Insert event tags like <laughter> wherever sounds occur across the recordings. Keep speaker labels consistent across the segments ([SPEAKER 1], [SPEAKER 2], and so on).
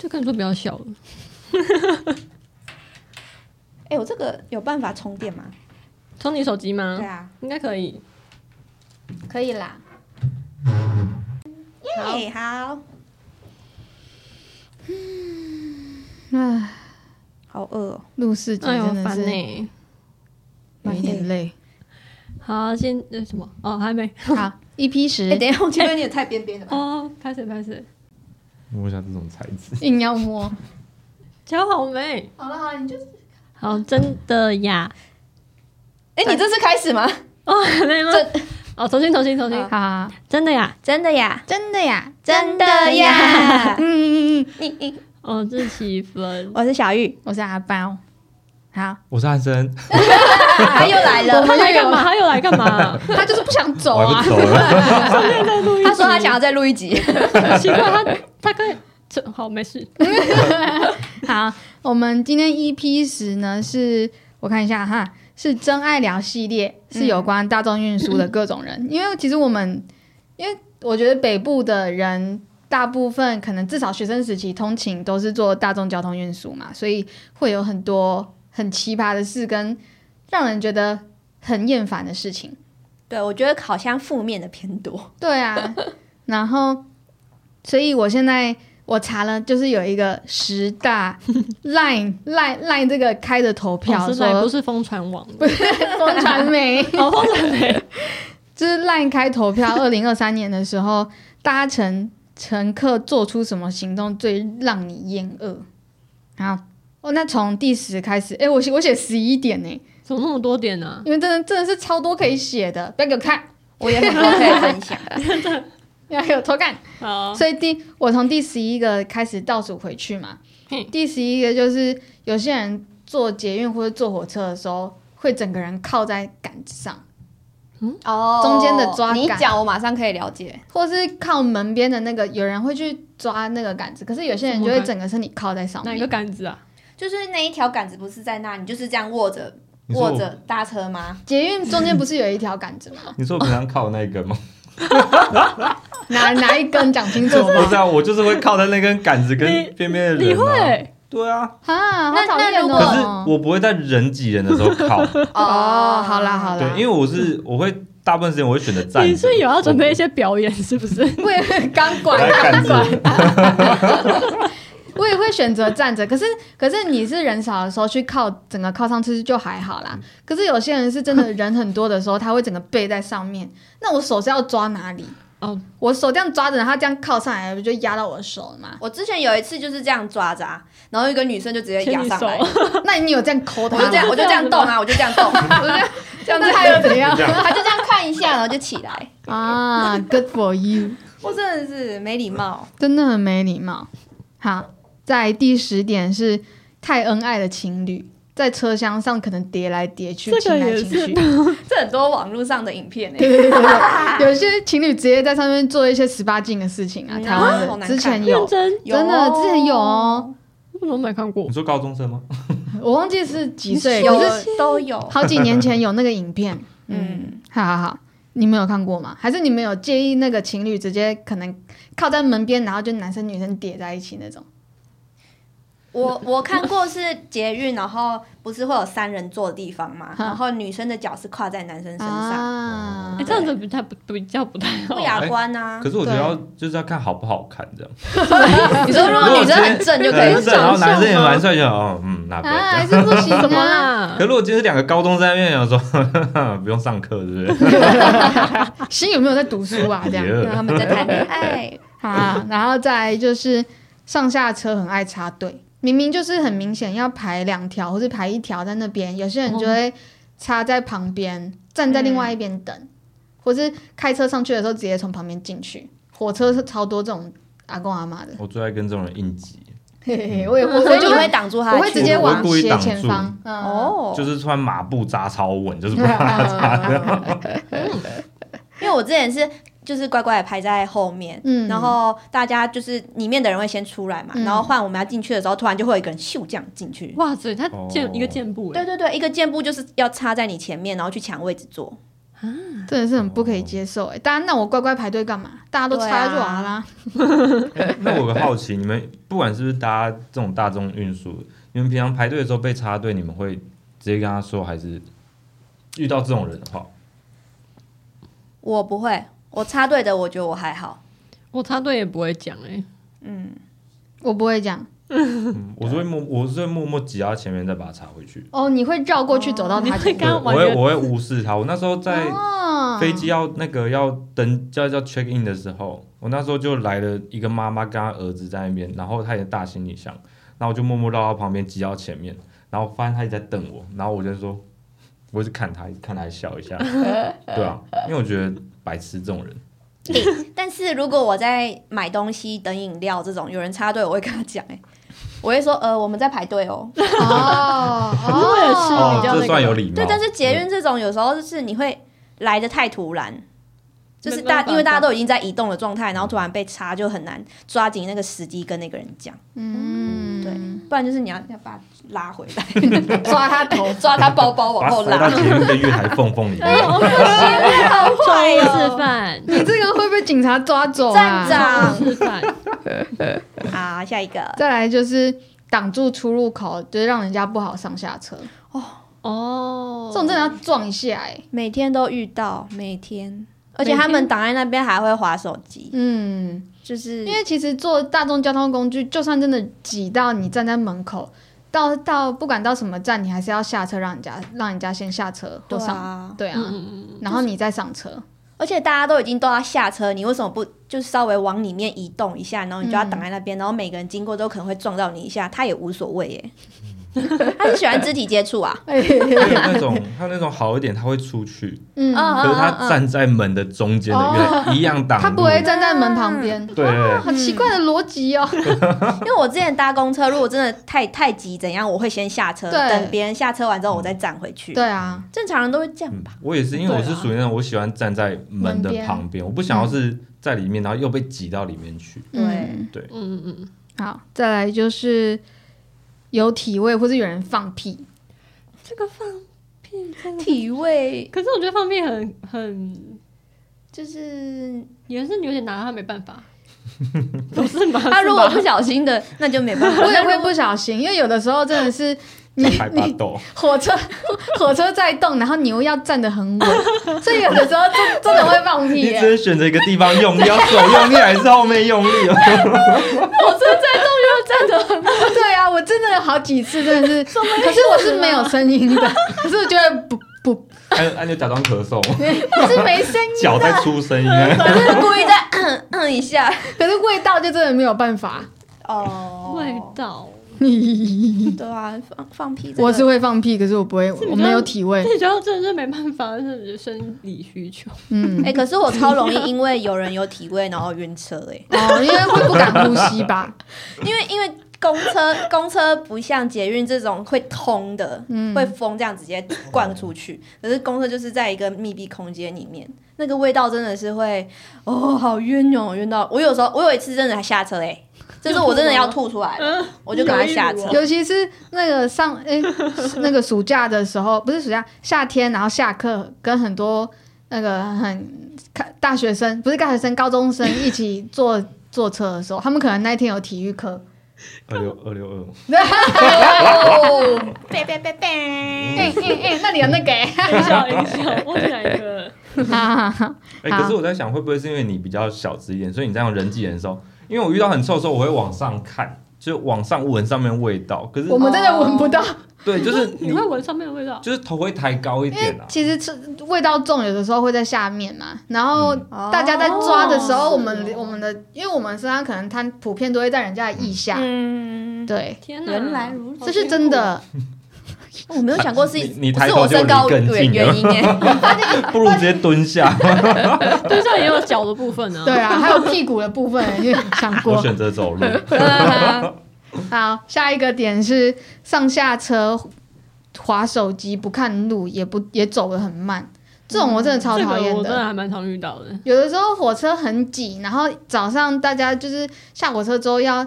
[SPEAKER 1] 就跟你说比较小了，<laughs>
[SPEAKER 2] 哎、我这个有办法充电吗？
[SPEAKER 1] 充你手机吗？
[SPEAKER 2] 对啊，
[SPEAKER 1] 应该可以。
[SPEAKER 2] 可以啦。
[SPEAKER 1] 好
[SPEAKER 2] 耶，好，
[SPEAKER 3] 唉，
[SPEAKER 2] 好饿哦。
[SPEAKER 3] 录四集
[SPEAKER 1] 哎呦，烦
[SPEAKER 3] 真的是
[SPEAKER 1] 呢、
[SPEAKER 3] 有一点累。
[SPEAKER 1] 好，先呃什么？哦，还没。
[SPEAKER 3] 好，EP
[SPEAKER 2] 哎、
[SPEAKER 3] 十
[SPEAKER 2] 等一下，我觉得你也太边边了吧？
[SPEAKER 1] 哦，开始开始，
[SPEAKER 4] 摸一下这种材质，
[SPEAKER 3] 硬要摸。
[SPEAKER 1] 脚好没。
[SPEAKER 3] 好了好了，你就是
[SPEAKER 1] 好，真的呀。
[SPEAKER 2] 哎、你这是开始吗？
[SPEAKER 1] 哦，还没吗？哦，重新重新重新
[SPEAKER 2] 好。
[SPEAKER 3] 好，
[SPEAKER 1] 真的呀。
[SPEAKER 2] 真的呀，
[SPEAKER 3] 真的呀，
[SPEAKER 2] 真的呀。
[SPEAKER 3] 嗯嗯嗯，
[SPEAKER 2] 你你，
[SPEAKER 1] 哦，这七分。
[SPEAKER 2] 我是小玉，
[SPEAKER 3] 我是阿包。好，
[SPEAKER 4] 我是安生，
[SPEAKER 2] 他又来了。
[SPEAKER 1] 他来干嘛？他又来干嘛？<laughs>
[SPEAKER 3] 他就是不想走啊。<laughs>
[SPEAKER 2] 他说他想要再录一集。
[SPEAKER 1] 奇怪，他他可以。这好，没事。<laughs>
[SPEAKER 3] 好，我们今天 EP 十呢，是我看一下哈，是真爱聊系列，是有关大众运输的各种人。因为其实我们，因为我觉得北部的人大部分可能至少学生时期通勤都是坐大众交通运输嘛，所以会有很多很奇葩的事跟让人觉得很厌烦的事情。
[SPEAKER 2] 对，我觉得好像负面的偏多。<laughs>
[SPEAKER 3] 对啊，然后，所以我现在我查了，就是有一个十大 Line <laughs> Line Line 这个开的投票
[SPEAKER 1] 哦是来不是疯传网的。
[SPEAKER 3] 风 <laughs> 传媒，
[SPEAKER 1] 哦，风传媒。
[SPEAKER 3] 就是 Line 开投票，二零二三年的时候，搭乘乘客做出什么行动最让你厌恶？好，哦，那从第十开始，哎，我写我写十一点呢，
[SPEAKER 1] 怎么那么多点呢、
[SPEAKER 3] 因为真的真的是超多可以写的，不要给我看，<laughs>
[SPEAKER 2] 我也很多可以分享。<laughs>
[SPEAKER 3] 要给我偷看。
[SPEAKER 1] 好，
[SPEAKER 3] 所以第我从第十一个开始倒数回去嘛。第十一个就是有些人坐捷运或者坐火车的时候，会整个人靠在杆子上，
[SPEAKER 2] 哦
[SPEAKER 3] 中间的抓杆
[SPEAKER 2] 你讲我马上可以了解。
[SPEAKER 3] 或是靠门边的那个，有人会去抓那个杆子，可是有些人就会整个身体靠在上面
[SPEAKER 1] 哪一个。杆子啊？
[SPEAKER 2] 就是那一条杆子不是在那，你就是这样握着握着搭车吗？
[SPEAKER 3] 捷运中间不是有一条杆子吗？
[SPEAKER 4] 你说我平常靠的那一根吗？<laughs>
[SPEAKER 3] 哪哪一根讲清楚吗？<laughs>
[SPEAKER 4] 不是啊，我就是会靠在那根杆子跟
[SPEAKER 1] 你
[SPEAKER 4] 边边的人、啊。
[SPEAKER 1] 你？会？
[SPEAKER 4] 对啊，
[SPEAKER 3] 啊，好
[SPEAKER 2] 那
[SPEAKER 3] 讨厌
[SPEAKER 2] 那如果
[SPEAKER 4] 可是
[SPEAKER 3] 哦！
[SPEAKER 4] 我不会在人挤人的时候靠。<laughs>
[SPEAKER 3] 哦，好啦好
[SPEAKER 4] 对，
[SPEAKER 3] 啦，
[SPEAKER 4] 因为我是我会大部分时间我会选择站着。
[SPEAKER 1] 你是有要准备一些表演是不是？
[SPEAKER 3] 我也会钢管
[SPEAKER 4] 来杆子，
[SPEAKER 3] 我也会选择站着，可是可是你是人少的时候去靠整个靠上去就还好啦。可是有些人是真的人很多的时候，他会整个背在上面，<laughs> 那我手是要抓哪里？
[SPEAKER 1] 哦，
[SPEAKER 3] 我手这样抓着，他这样靠上来，不就压到我的手了吗？
[SPEAKER 2] 我之前有一次就是这样抓着啊，然后一个女生就直接压上来，<laughs>
[SPEAKER 3] 那你有这样抠他吗？
[SPEAKER 2] 我就这样我就这样动啊，<laughs> 我就这样动，我就这样子，
[SPEAKER 3] 那他又怎样
[SPEAKER 2] 他就这样看一下，然后就起来。
[SPEAKER 3] 啊？Good for you，
[SPEAKER 2] 我真的是没礼貌。
[SPEAKER 3] 真的很没礼貌。好，在第十点是太恩爱的情侣。在车厢上可能叠来叠去，
[SPEAKER 1] 这
[SPEAKER 3] 来
[SPEAKER 1] 也
[SPEAKER 3] 去。<laughs>
[SPEAKER 2] 这很多网络上的影片
[SPEAKER 3] 对
[SPEAKER 2] 诶，
[SPEAKER 3] 对对对对，<laughs> 有些情侣直接在上面做一些十八禁的事情啊，
[SPEAKER 2] 嗯
[SPEAKER 3] 台湾的之前有，
[SPEAKER 1] 真，
[SPEAKER 3] 真的之前有哦，
[SPEAKER 1] 我怎么没看过
[SPEAKER 4] 你？说高中生吗？<laughs>
[SPEAKER 3] 我忘记是几岁，
[SPEAKER 2] 有都有。
[SPEAKER 3] 好几年前有那个影片。嗯，
[SPEAKER 2] 嗯，
[SPEAKER 3] 好好好，你们有看过吗？还是你们有介意那个情侣直接可能靠在门边，然后就男生女生叠在一起那种？
[SPEAKER 2] 我我看过是捷运，然后不是会有三人坐的地方嘛，然后女生的脚是跨在男生身上，
[SPEAKER 3] 啊
[SPEAKER 1] 哎，这样子不太不比较不太好
[SPEAKER 2] 不。雅观啊。
[SPEAKER 4] 可是我觉得要就是要看好不好看这样。<laughs>
[SPEAKER 2] 你说如果女生很正就可以 <laughs>
[SPEAKER 4] 很正，然后男生也蛮帅，就哦嗯那不要
[SPEAKER 3] 啊，还。是不行
[SPEAKER 1] 怎么
[SPEAKER 3] 啊！
[SPEAKER 1] 啦 <laughs>
[SPEAKER 4] 可？如果今天是两个高中生在面，想说不用上课，是不是？
[SPEAKER 3] 心有没有在读书啊？这样
[SPEAKER 2] 他们在谈恋爱，
[SPEAKER 3] 啊，然后再就是上下车很爱插队，明明就是很明显要排两条或是排一条在那边，有些人就会插在旁边，站在另外一边等，或是开车上去的时候直接从旁边进去。火车是超多这种阿公阿妈的，
[SPEAKER 4] 我最爱跟这种人应急，
[SPEAKER 3] 嘿嘿嘿，我也我
[SPEAKER 2] 所以你会
[SPEAKER 3] 我就会
[SPEAKER 2] 挡住他
[SPEAKER 3] 我会直接往斜前方，嗯，
[SPEAKER 2] 哦，
[SPEAKER 4] 就是穿马步扎超稳，就是不 <laughs> 让他扎。<laughs>
[SPEAKER 2] 因为我之前是就是乖乖的排在后面，
[SPEAKER 3] 嗯。
[SPEAKER 2] 然后大家就是里面的人会先出来嘛，
[SPEAKER 3] 嗯。
[SPEAKER 2] 然后换我们要进去的时候，突然就会有一个人咻这样进去。
[SPEAKER 1] 哇塞，他箭
[SPEAKER 4] 哦。
[SPEAKER 1] 一个箭步哎，
[SPEAKER 2] 对对对，一个箭步就是要插在你前面，然后去抢位置坐。
[SPEAKER 3] 真的是很不可以接受哎、大家那我乖乖排队干嘛？大家都插就完啦。
[SPEAKER 4] 哎 <laughs> 那我有个好奇，你们不管是不是搭这种大众运输，你们平常排队的时候被插队，你们会直接跟他说，还是遇到这种人的话，
[SPEAKER 2] 我不会，我插队的，我觉得我还好。
[SPEAKER 1] 我插队也不会讲哎、
[SPEAKER 2] 嗯，
[SPEAKER 3] 我不会讲。
[SPEAKER 4] 嗯，我是会默，我是会默默挤到前面再把它插回去。
[SPEAKER 3] 哦，你会绕过去走到他
[SPEAKER 4] 我会我会无视他。我那时候在
[SPEAKER 3] 哦。
[SPEAKER 4] 飞机要那个要登叫叫 check in 的时候，我那时候就来了一个妈妈跟她儿子在那边，然后她也大行李箱，然后我就默默绕到旁边挤到前面，然后发现她一直在瞪我，然后我就说，我就看她，看她笑一下，<laughs> 对啊，因为我觉得白痴这种人，
[SPEAKER 2] 但是如果我在买东西等饮料这种，有人插队，我会跟他讲，哎，<laughs> 我会说，呃，我们在排队哦。
[SPEAKER 3] 哦 <laughs>
[SPEAKER 1] 为
[SPEAKER 4] 算有礼貌。
[SPEAKER 2] 对，但是捷运这种有时候就是你会来的太突然，就是大因为大家都已经在移动的状态，然后突然被插，就很难抓紧那个时机跟那个人讲。
[SPEAKER 3] 嗯，
[SPEAKER 2] 对，不然就是你要要把他拉回来，<laughs>
[SPEAKER 3] 抓他头，<laughs>
[SPEAKER 2] 抓他包包往后
[SPEAKER 4] 拉到
[SPEAKER 2] 拉。
[SPEAKER 4] 捷运的月台缝缝里面。
[SPEAKER 2] 好坏
[SPEAKER 1] 中午示
[SPEAKER 2] 哦！
[SPEAKER 1] 范，
[SPEAKER 3] 你这个会被警察抓走
[SPEAKER 2] 站
[SPEAKER 3] 啊！
[SPEAKER 2] 长
[SPEAKER 1] 示范，<laughs>
[SPEAKER 2] 好，下一个
[SPEAKER 3] 再来就是挡住出入口，就是让人家不好上下车，
[SPEAKER 1] 哦，
[SPEAKER 3] 这种真的要撞一下哎、
[SPEAKER 2] 每天都遇到，每天，而且他们挡在那边还会划手机，
[SPEAKER 3] 嗯，
[SPEAKER 2] 就是
[SPEAKER 3] 因为其实坐大众交通工具，就算真的挤到你站在门口，到到不管到什么站，你还是要下车让人家让人家先下车或上，
[SPEAKER 2] 对啊，
[SPEAKER 3] 然后你再上车。
[SPEAKER 2] 而且大家都已经都要下车，你为什么不就稍微往里面移动一下，然后你就要挡在那边，然后每个人经过都可能会撞到你一下，他也无所谓耶。<laughs> 他是喜欢肢体接触啊，<laughs>
[SPEAKER 4] 还有那种还有那种好一点，他会出去，
[SPEAKER 3] 嗯，
[SPEAKER 2] 嗯
[SPEAKER 4] 可是他站在门的中间的月台一样挡。
[SPEAKER 3] 他不会站在门旁边，
[SPEAKER 4] 对。
[SPEAKER 3] 好奇怪的逻辑哦。<laughs>
[SPEAKER 2] 因为我之前搭公车，如果真的太太急怎样，我会先下车，等别人下车完之后我再站回去。
[SPEAKER 3] 对啊，
[SPEAKER 2] 正常人都会这样
[SPEAKER 4] 嗯
[SPEAKER 2] 吧？
[SPEAKER 4] 我也是，因为我是属于那种我喜欢站在门的旁边，我不想要是在里面，然后又被挤到里面去。
[SPEAKER 2] 对。
[SPEAKER 3] 嗯
[SPEAKER 4] 对，
[SPEAKER 1] 嗯嗯嗯，
[SPEAKER 3] 好，再来就是有体味或是有人放屁，
[SPEAKER 1] 这个放屁
[SPEAKER 2] 体味
[SPEAKER 1] 可是我觉得放屁很很，
[SPEAKER 2] 就是
[SPEAKER 1] 也是你有点拿他没办法，<laughs> 不是吗？
[SPEAKER 2] 他如果不小心的，那就没办法。<laughs>
[SPEAKER 3] 我也会不小心，因为有的时候真的是你你，火车 <laughs> 火车在动，然后你又要站得很稳，<laughs> 所以有的时候真真的会放屁
[SPEAKER 4] 你。只能选择一个地方用力，要手用力还是后面用力？<laughs>
[SPEAKER 3] 火车在动要站得很稳，对啊，我真的有好几次真的是，可是我是没有声音的，可是我觉得不不
[SPEAKER 4] 按按就假装咳嗽，
[SPEAKER 3] 是没声音，
[SPEAKER 4] 脚在出声音。
[SPEAKER 2] 就是故意在嗯嗯一下。
[SPEAKER 3] 可是味道就真的没有办法。
[SPEAKER 2] 哦
[SPEAKER 1] 味道，<laughs>
[SPEAKER 2] 对啊，放放屁、这个，
[SPEAKER 3] 我是会放屁，可是我不会，我没有体味。
[SPEAKER 1] 这主要真的是没办法，是生理需求。
[SPEAKER 3] 嗯 <laughs>
[SPEAKER 2] 哎、，可是我超容易因为有人有体味然后晕车哎、<laughs>
[SPEAKER 3] 哦，因为会不敢呼吸吧？
[SPEAKER 2] 因为因为公车公车不像捷运这种会通的，
[SPEAKER 3] 嗯
[SPEAKER 2] 会风这样直接灌出去，可是公车就是在一个密闭空间里面，那个味道真的是会哦，好晕哦，晕到我有时候我有一次真的还下车哎、<laughs> 就是我真的要吐出来了，<laughs> 我就赶快下车。
[SPEAKER 3] 尤其是那个上 <laughs> 诶、那个暑假的时候，不是暑假，夏天，然后下课跟很多那个很大学生，不是大学生，高中生一起坐坐车的时候，他们可能那一天有体育课，
[SPEAKER 4] 二六二六。二，
[SPEAKER 2] 哦，别别别别，
[SPEAKER 3] 哎哎哎，那里有那个、欸，
[SPEAKER 1] 音效音效，忘记哪一个？
[SPEAKER 3] 哈哈哈
[SPEAKER 4] 可是我在想，会不会是因为你比较小资一点，所以你这样人挤人的时候，因为我遇到很臭的时候，我会往上看，就往上闻上面味道。可是
[SPEAKER 3] 我们真的闻不到，
[SPEAKER 4] 对，就是你
[SPEAKER 1] 你会闻上面的味道？
[SPEAKER 4] 就是头会抬高一点啊。
[SPEAKER 3] 其实吃味道重，有的时候会在下面嘛。然后
[SPEAKER 2] 嗯
[SPEAKER 3] 大家在抓的时候，
[SPEAKER 2] 哦
[SPEAKER 3] 我们我们的，因为我们身上可能它普遍都会在人家的腋下，
[SPEAKER 2] 嗯，
[SPEAKER 3] 对，
[SPEAKER 1] 天哪，
[SPEAKER 2] 原来如此
[SPEAKER 3] 这是真的。
[SPEAKER 2] 我没有想过是
[SPEAKER 4] 你你
[SPEAKER 2] 不
[SPEAKER 4] 抬头就
[SPEAKER 2] 是我身高原原因哎，<laughs>
[SPEAKER 4] 不如直接蹲下。<laughs>
[SPEAKER 1] 蹲下也有脚的部分呢。
[SPEAKER 3] 对啊，还有屁股的部分，<laughs> 你有想
[SPEAKER 4] 我
[SPEAKER 3] 过？
[SPEAKER 4] 选择走路。
[SPEAKER 3] 好，下一个点是上下车滑手机，不看路，也不也走得很慢，这种我真的超
[SPEAKER 1] 这个
[SPEAKER 3] 讨厌的。
[SPEAKER 1] 我真的还蛮常遇到的。
[SPEAKER 3] 有的时候火车很挤，然后早上大家就是下火车之后要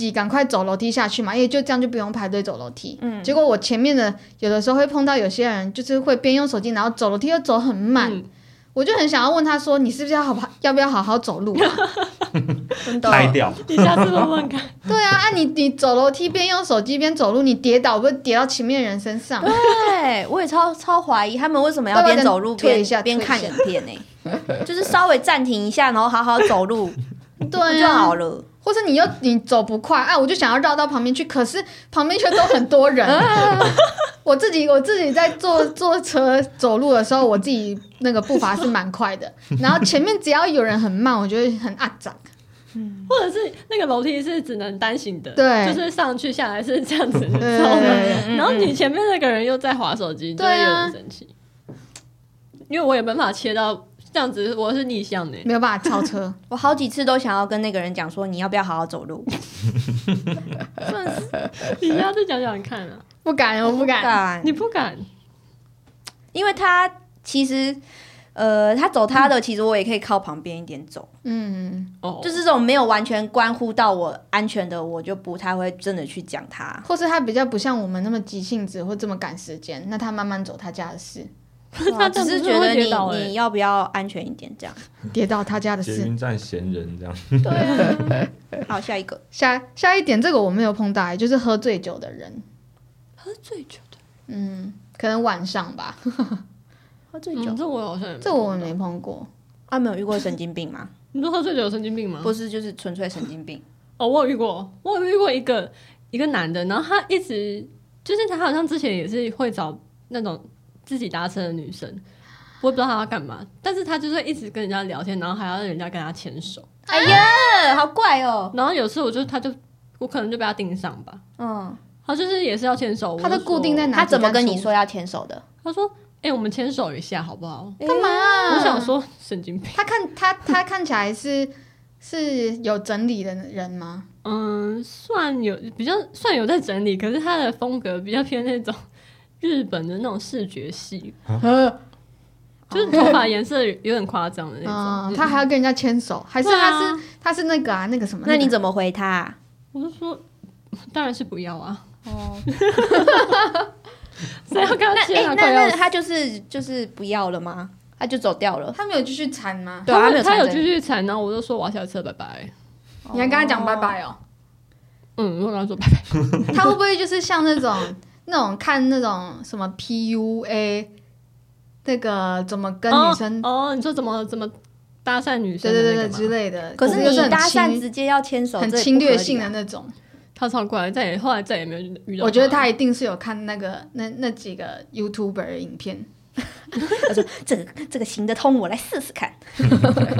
[SPEAKER 3] 急赶快走楼梯下去嘛，因为就这样就不用排队走楼梯。
[SPEAKER 2] 嗯
[SPEAKER 3] 结果我前面的有的时候会碰到有些人，就是会边用手机，然后走楼梯又走很慢，
[SPEAKER 1] 嗯
[SPEAKER 3] 我就很想要问他说：“你是不是要好好要不要好好走路啊
[SPEAKER 2] 真的
[SPEAKER 4] 拍掉，
[SPEAKER 1] 你下次问问看。？”
[SPEAKER 3] 对啊，<laughs> 啊你你走楼梯边用手机边走路，你跌倒不会跌到前面人身上？
[SPEAKER 2] 对，我也超超怀疑他们为什么要边走路边
[SPEAKER 3] 推一下
[SPEAKER 2] 边看
[SPEAKER 3] 一下
[SPEAKER 2] 影片呢、就是稍微暂停一下，然后好好走路
[SPEAKER 3] 对啊，
[SPEAKER 2] 好了。
[SPEAKER 3] 或是你又你走不快啊，我就想要绕到旁边去，可是旁边却都很多人。<laughs> 我自己我自己在坐坐车走路的时候，我自己那个步伐是蛮快的，<laughs> 然后前面只要有人很慢，我觉得很阿杂。
[SPEAKER 1] 或者是那个楼梯是只能单行的，
[SPEAKER 3] 对
[SPEAKER 1] 就是上去下来是这样子，你
[SPEAKER 3] 对
[SPEAKER 1] 知道吗？
[SPEAKER 3] 对
[SPEAKER 1] 然后你前面那个人又在划手机，
[SPEAKER 3] 对啊
[SPEAKER 1] 点生气。因为我也没办法切到这样子，我是逆向的。
[SPEAKER 3] 没有办法超车。<laughs>
[SPEAKER 2] 我好几次都想要跟那个人讲说，你要不要好好走路？
[SPEAKER 1] 你要再讲讲看啊，
[SPEAKER 3] 不敢，我不敢。
[SPEAKER 2] 敢
[SPEAKER 1] 你不敢，
[SPEAKER 2] 因为他其实，呃，他走他的，其实我也可以靠旁边一点走。
[SPEAKER 3] 嗯，
[SPEAKER 1] 哦，
[SPEAKER 2] 就是这种没有完全关乎到我安全的，我就不太会真的去讲他。
[SPEAKER 3] 或是他比较不像我们那么急性子或这么赶时间，那他慢慢走他家的事，<laughs>
[SPEAKER 1] 他
[SPEAKER 2] 只是觉得你你要不要安全一点这样。<laughs>
[SPEAKER 3] 跌到他家的事。
[SPEAKER 4] 捷运站闲人这样，
[SPEAKER 3] 对啊。<laughs>
[SPEAKER 2] 好，下一个
[SPEAKER 3] 下下一点，这个我没有碰到，就是喝醉酒的人，
[SPEAKER 1] 喝醉酒的，
[SPEAKER 3] 嗯，可能晚上吧，
[SPEAKER 2] 喝醉酒
[SPEAKER 1] 嗯，，这我好像
[SPEAKER 3] 这我没碰过。
[SPEAKER 2] 啊，没有遇过神经病吗？
[SPEAKER 1] 你说喝醉酒有神经病吗？
[SPEAKER 2] 不是，就是纯粹神经病。
[SPEAKER 1] 哦，我有遇过，我有遇过一个一个男的，然后他一直就是他好像之前也是会找那种自己搭车的女生，我也不知道她要干嘛，但是她就是一直跟人家聊天，然后还要人家跟她牵手，
[SPEAKER 2] 哎呀，好怪哦。
[SPEAKER 1] 然后有次我就她就我可能就被她盯上吧，
[SPEAKER 2] 嗯，
[SPEAKER 1] 她就是也是要牵手，
[SPEAKER 3] 她都固定在
[SPEAKER 1] 哪？
[SPEAKER 3] 哪？
[SPEAKER 2] 他怎么跟你？说要牵手的？
[SPEAKER 1] 她说：“哎、我们牵手一下好不好？”
[SPEAKER 3] 干嘛啊？
[SPEAKER 1] 我想说神经病，
[SPEAKER 3] 他看他他看起来是是有整理的人吗？
[SPEAKER 1] 嗯，算有比较算有在整理，可是他的风格比较偏那种日本的那种视觉系，
[SPEAKER 3] 呃，
[SPEAKER 1] 就是头发颜色有点夸张的那
[SPEAKER 3] 嗯，
[SPEAKER 1] 种。
[SPEAKER 3] 他还要跟人家牵手，还是
[SPEAKER 1] 对啊
[SPEAKER 3] 他是他是那个啊那个什么？个
[SPEAKER 2] 那你怎么回他？
[SPEAKER 1] 我就说，当然是不要啊，
[SPEAKER 2] 哦，<laughs>
[SPEAKER 1] 谁要跟他
[SPEAKER 2] 那
[SPEAKER 1] 牵啊？
[SPEAKER 2] 哎，那他就是就是不要了吗？他就走掉了。
[SPEAKER 3] 他没有继续缠吗？
[SPEAKER 2] 对啊，
[SPEAKER 1] 他他有
[SPEAKER 2] 没有缠着
[SPEAKER 1] 继续缠，然后我就说我要下车，拜拜。
[SPEAKER 3] 你还跟他讲拜拜哦？
[SPEAKER 1] 嗯，我跟他说拜拜。<laughs>
[SPEAKER 3] 他会不会就是像那种那种看那种什么 PUA 那个怎么跟女生？
[SPEAKER 1] 哦哦，你说怎么怎么搭讪女生
[SPEAKER 3] 对对对？之类的。
[SPEAKER 2] 可是你搭讪直接要牵手，
[SPEAKER 3] 很侵略性的那种，
[SPEAKER 1] 他超怪，再也后来再也没有遇到。
[SPEAKER 3] 我觉得他一定是有看那个那那几个 YouTuber 的影片。<laughs>
[SPEAKER 2] 他说这个这个行得通，我来试试看。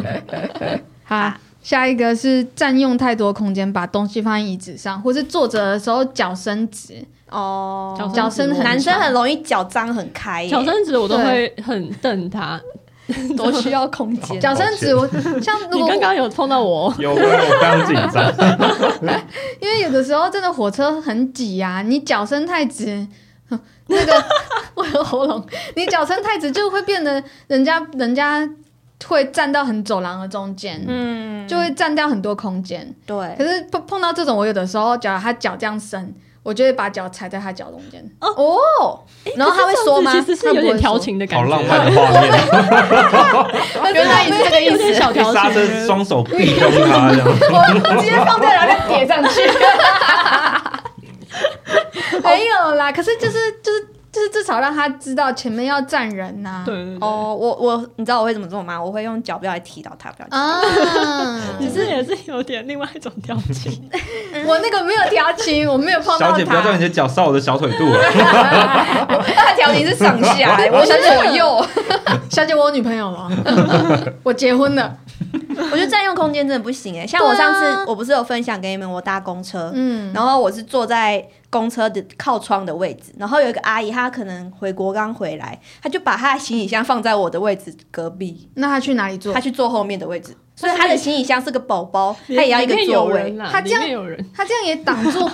[SPEAKER 2] <laughs>
[SPEAKER 3] 好，下一个是占用太多空间，把东西放在椅子上，或是坐着的时候脚伸直。
[SPEAKER 2] 哦。
[SPEAKER 1] 脚
[SPEAKER 3] 脚伸很
[SPEAKER 2] 男生很容易脚张很开耶，
[SPEAKER 1] 小伸直我都会很瞪他。<laughs>
[SPEAKER 2] 多需要空间。
[SPEAKER 3] 脚伸直，我像如果
[SPEAKER 1] 刚刚有碰到我，
[SPEAKER 4] 有我有非常紧张，<laughs>
[SPEAKER 3] 因为有的时候真的火车很挤呀、你脚伸太直，<laughs> 那个我的喉咙，你脚伸太直就会变得人家人家会站到很走廊的中间，
[SPEAKER 2] 嗯，
[SPEAKER 3] 就会占掉很多空间。
[SPEAKER 2] 对。
[SPEAKER 3] 可是碰碰到这种，我有的时候假如他脚这样伸，我就会把脚踩在他脚中间。
[SPEAKER 2] 哦。然后他会说吗
[SPEAKER 1] 可？是这样子其实是有点调情的感觉，
[SPEAKER 4] 好浪漫的画面，<laughs>
[SPEAKER 2] 原来你是这个意思。
[SPEAKER 1] 小调
[SPEAKER 4] 刹车
[SPEAKER 1] 情。
[SPEAKER 4] 双手臂用他这样，
[SPEAKER 3] 我直接放在然后再叠上去。<laughs> 没有啦，可是就是就是就是至少让他知道前面要站人呐、
[SPEAKER 1] 对对对，
[SPEAKER 2] 哦，我我你知道我会怎么做吗？我会用脚不要来踢到他，不要踢到
[SPEAKER 3] 啊，<laughs>
[SPEAKER 1] 只是也是有点另外一种调情。<laughs>
[SPEAKER 3] 我那个没有调情，我没有碰到
[SPEAKER 4] 小姐不要叫
[SPEAKER 3] 他
[SPEAKER 4] 你。的脚烧我的小腿肚了，<laughs>
[SPEAKER 2] 他调情是上下，哎我是左右。
[SPEAKER 3] 小姐，我有女朋友了，我结婚了。<laughs>
[SPEAKER 2] 我觉得占用空间真的不行哎。像我上次我不是有分享给你们，我搭公车，
[SPEAKER 3] 嗯，
[SPEAKER 2] 然后我是坐在公车的靠窗的位置，然后有一个阿姨，她可能回国刚回来，她就把她的行李箱放在我的位置隔壁，
[SPEAKER 3] 那她去哪里坐
[SPEAKER 2] 她？去坐后面的位置，所以她的行李箱是个宝宝，她也要一个座位
[SPEAKER 1] 有人，啦，
[SPEAKER 3] 他这样
[SPEAKER 1] 里面有人，
[SPEAKER 3] 他这样也挡住，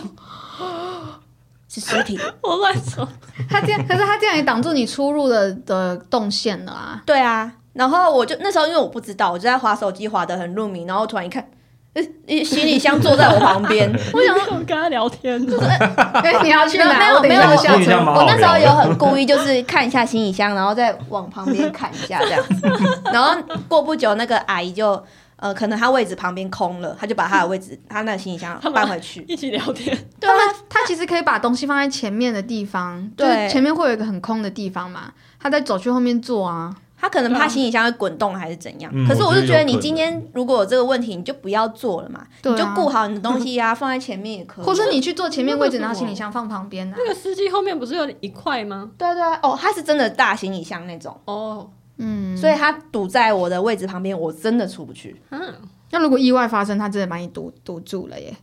[SPEAKER 3] <laughs>
[SPEAKER 2] 是尸体。
[SPEAKER 1] 我乱说。
[SPEAKER 3] 他这样，可是他这样也挡住你出入的的动线了啊。
[SPEAKER 2] 对啊，然后我就那时候因为我不知道，我就在划手机划得很入迷，然后突然一看，<laughs> 呃行李箱坐在我旁边，<laughs> 我想说
[SPEAKER 1] 我跟他聊天，就是 <laughs>
[SPEAKER 3] 哎，你要去哪？
[SPEAKER 2] 没有没有
[SPEAKER 3] 就下车。
[SPEAKER 4] 行李箱蛮好
[SPEAKER 2] 我那时候有很故意，就是看一下行李箱，然后再往旁边看一下这样子。然后过不久，那个阿姨就呃，可能她位置旁边空了，她就把她的位置，她那个行李箱搬回去。
[SPEAKER 1] 一起聊天，
[SPEAKER 2] 对啊，
[SPEAKER 3] 他其实可以把东西放在前面的地方，
[SPEAKER 2] 对
[SPEAKER 3] 就是前面会有一个很空的地方嘛，他再走去后面坐啊。
[SPEAKER 2] 她可能怕行李箱会滚动还是怎样。
[SPEAKER 4] 嗯
[SPEAKER 2] 可是我是觉得你今天如果有这个问题，你就不要做了嘛，
[SPEAKER 3] 对啊
[SPEAKER 2] 你就顾好你的东西呀、放在前面也可以。
[SPEAKER 3] 或是你去坐前面位置，然后行李箱放旁边啊。
[SPEAKER 1] 那个司机后面不是有一块吗？
[SPEAKER 2] 对啊对啊，哦，他是真的大行李箱那种，
[SPEAKER 1] 哦，
[SPEAKER 3] 嗯，
[SPEAKER 2] 所以他堵在我的位置旁边，我真的出不去。
[SPEAKER 1] 嗯，
[SPEAKER 3] 那如果意外发生，他真的把你堵堵住了耶。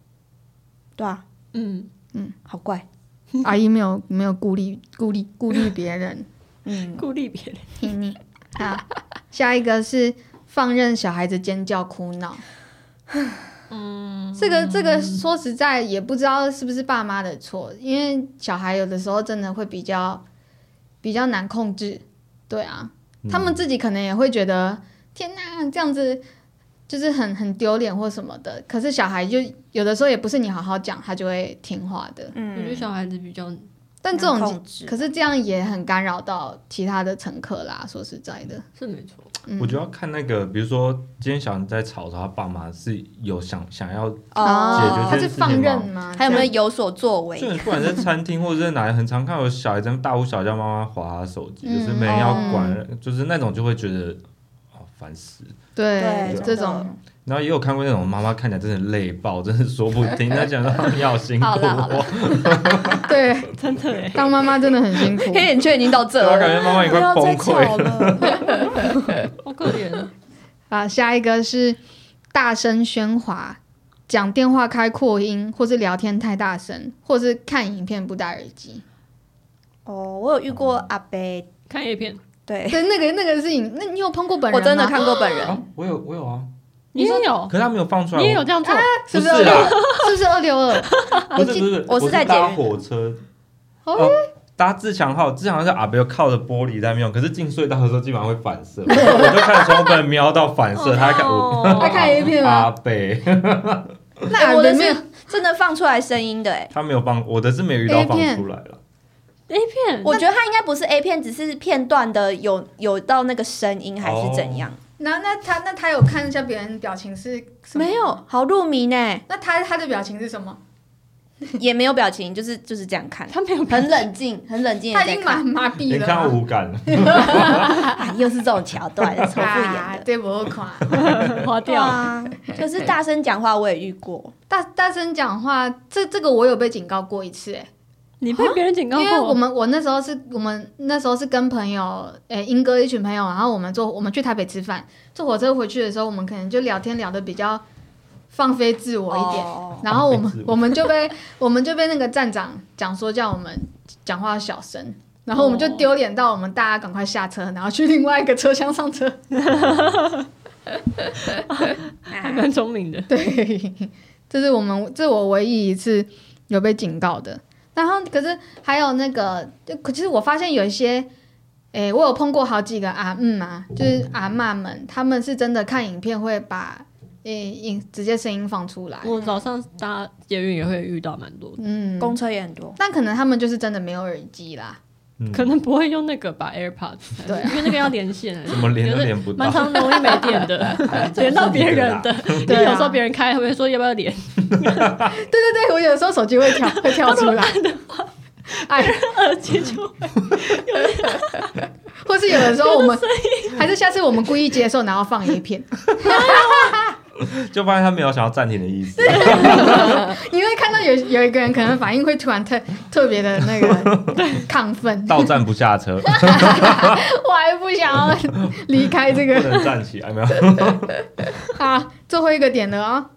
[SPEAKER 2] 对啊，
[SPEAKER 1] 嗯，
[SPEAKER 2] 好怪。
[SPEAKER 3] 阿姨没有没有顾虑顾虑顾虑别人，<laughs>
[SPEAKER 2] 嗯，
[SPEAKER 1] 顾虑别人，
[SPEAKER 3] 听你。好，下一个是放任小孩子尖叫哭闹。嗯，这个这个说实在也不知道是不是爸妈的错，因为小孩有的时候真的会比较比较难控制。对啊，他们自己可能也会觉得天哪，这样子就是很很丢脸或什么的。可是小孩就有的时候也不是你好好讲，他就会听话的。
[SPEAKER 2] 嗯
[SPEAKER 1] 我觉得小孩子比较
[SPEAKER 3] 但这种可是这样也很干扰到其他的乘客啦。说实在的，
[SPEAKER 1] 是没错，
[SPEAKER 3] 嗯
[SPEAKER 4] 我觉得要看那个，比如说今天小孩在吵吵，他爸妈是有想想要，
[SPEAKER 2] 哦
[SPEAKER 4] 解决这件事情
[SPEAKER 3] 他是放任
[SPEAKER 4] 吗
[SPEAKER 3] 吗？
[SPEAKER 2] 还有没有有所作为？
[SPEAKER 4] 就你不管在餐厅或者在哪里，很常看有小孩在那大呼小叫，妈妈划他手机，
[SPEAKER 3] 嗯
[SPEAKER 4] 就是没人要管，就是那种就会觉得哦烦死。
[SPEAKER 3] 对
[SPEAKER 2] 对，
[SPEAKER 3] 这种
[SPEAKER 4] 然后也有看过那种妈妈看起来真的累爆，真是说不听，她讲到你好辛苦 <laughs>
[SPEAKER 3] 对，
[SPEAKER 1] 真的哎，
[SPEAKER 3] 当妈妈真的很辛苦。
[SPEAKER 2] 黑眼圈已经到这
[SPEAKER 4] 我感
[SPEAKER 2] 了，
[SPEAKER 4] 觉妈妈也快崩溃。
[SPEAKER 2] 了。<laughs>
[SPEAKER 1] 好可怜，
[SPEAKER 3] 啊，下一个是大声喧哗，讲电话开扩音，或是聊天太大声，或是看影片不戴耳机。
[SPEAKER 2] 哦，我有遇过阿伯，
[SPEAKER 1] 看影片，
[SPEAKER 2] 对
[SPEAKER 3] 对，那个那个是影，那你有碰过本人吗？
[SPEAKER 2] 我真的看过本人。
[SPEAKER 4] 啊，我有我有啊，
[SPEAKER 1] 你也有，
[SPEAKER 4] 可是他没有放出来。
[SPEAKER 1] 你也有这样做，
[SPEAKER 3] 是不是
[SPEAKER 4] 是啦？
[SPEAKER 3] 是不是二六二？<laughs>
[SPEAKER 4] 不是不是，
[SPEAKER 2] 我是在
[SPEAKER 4] 搭
[SPEAKER 2] 捷运
[SPEAKER 4] 火车，
[SPEAKER 3] 哦
[SPEAKER 4] 哦，搭自强号，自强号是阿贝靠着玻璃在那可是进隧道的时候基本上会反射，<laughs> 我就看着从我本瞄到反射，他还看 <laughs>
[SPEAKER 3] 他看 A 片吗？
[SPEAKER 4] 阿贝，
[SPEAKER 3] 那
[SPEAKER 2] 哎我的
[SPEAKER 3] 没有
[SPEAKER 2] 是真的放出来声音的，哎，
[SPEAKER 4] 他没有放，我的是没有遇到
[SPEAKER 3] A
[SPEAKER 4] 放
[SPEAKER 3] 片
[SPEAKER 4] 出来了。
[SPEAKER 1] A 片，
[SPEAKER 2] 我觉得他应该不是 A 片，只是片段的有有到那个声音还是怎样？
[SPEAKER 3] 那那他那他有看一下别人表情是什么
[SPEAKER 2] 没有，好入迷呢，
[SPEAKER 3] 那他他的表情是什么？
[SPEAKER 2] 也没有表情，就是就是这样看，
[SPEAKER 1] 他没有
[SPEAKER 2] 很冷静，很冷静
[SPEAKER 3] 他已经麻。麻痹了
[SPEAKER 4] 你看。无感了，<laughs>
[SPEAKER 2] 啊，又是这种桥段，重复演的。
[SPEAKER 3] 啊对，不垮。
[SPEAKER 1] 花掉，
[SPEAKER 2] 对啊，就是大声讲话，我也遇过。
[SPEAKER 3] 大大声讲话，这这个我有被警告过一次，哎，
[SPEAKER 1] 你被别人警告过
[SPEAKER 3] 因为我，们我那时候是我们那时候是跟朋友，诶、英哥一群朋友，然后我们坐我们去台北吃饭，坐火车回去的时候，我们可能就聊天聊的比较放飞自我一点，
[SPEAKER 2] 哦
[SPEAKER 3] 然后我们我们就被我们就被那个站长讲说叫我们讲话小声。然后我们就丢脸到我们大家赶快下车，然后去另外一个车厢上车。<laughs>
[SPEAKER 1] 还蛮聪明的，
[SPEAKER 3] 对，这是我们这是我唯一一次有被警告的。然后可是还有那个，就可其实我发现有一些，诶，我有碰过好几个阿嗯嘛，就是阿妈们，他们是真的看影片会把诶影直接声音放出来，
[SPEAKER 1] 我早上搭捷运也会遇到蛮多的，
[SPEAKER 3] 嗯，
[SPEAKER 2] 公车也很多。
[SPEAKER 3] 但可能他们就是真的没有耳机啦，
[SPEAKER 4] 嗯
[SPEAKER 1] 可能不会用那个吧 AirPods，
[SPEAKER 3] 对啊。
[SPEAKER 1] 因为那个要连线，<laughs>
[SPEAKER 4] 怎么连都连不到。
[SPEAKER 1] 蛮。常容易没电的，<laughs> <laughs> 连到别人的。
[SPEAKER 3] 对啊。
[SPEAKER 1] 有时候别人开会说要不要连，
[SPEAKER 3] 对对对，我有时候手机会跳会跳出来。的话，哎，
[SPEAKER 1] 耳机就会。
[SPEAKER 3] 或是有的时候我们还是下次我们故意接受，然后放一片，
[SPEAKER 4] 就发现他没有想要暂停的意思。<laughs>
[SPEAKER 3] 你会看到有有一个人可能反应会突然特特别的那个 <laughs> 亢奋，
[SPEAKER 4] 到站不下车，<laughs>
[SPEAKER 3] 我还不想要离开这
[SPEAKER 4] 不
[SPEAKER 3] 个
[SPEAKER 4] 能站起来，没有。
[SPEAKER 3] 好。最后一个点了啊，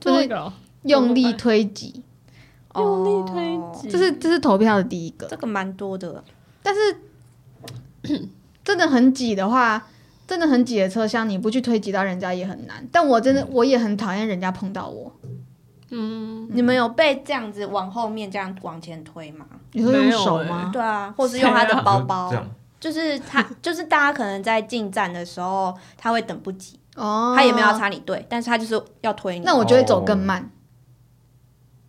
[SPEAKER 1] 做一个哦
[SPEAKER 3] 用力推挤，
[SPEAKER 1] 用力推
[SPEAKER 2] 哦
[SPEAKER 1] 挤，
[SPEAKER 3] 这是这是投票的第一个，
[SPEAKER 2] 这个蛮多的。
[SPEAKER 3] 但是 <coughs> 真的很挤的话。真的很挤的车厢，你不去推挤到人家也很难。但我真的我也很讨厌人家碰到我。
[SPEAKER 1] 嗯，
[SPEAKER 2] 你们有被这样子往后面这样往前推吗？
[SPEAKER 3] 你说用手吗？
[SPEAKER 2] 对啊，或是用他的包包就是他，<laughs> 就是大家可能在进站的时候，他会等不及，
[SPEAKER 3] 哦，
[SPEAKER 2] 他也没有要插你队，但是他就是要推你。
[SPEAKER 3] 那我就会走更慢。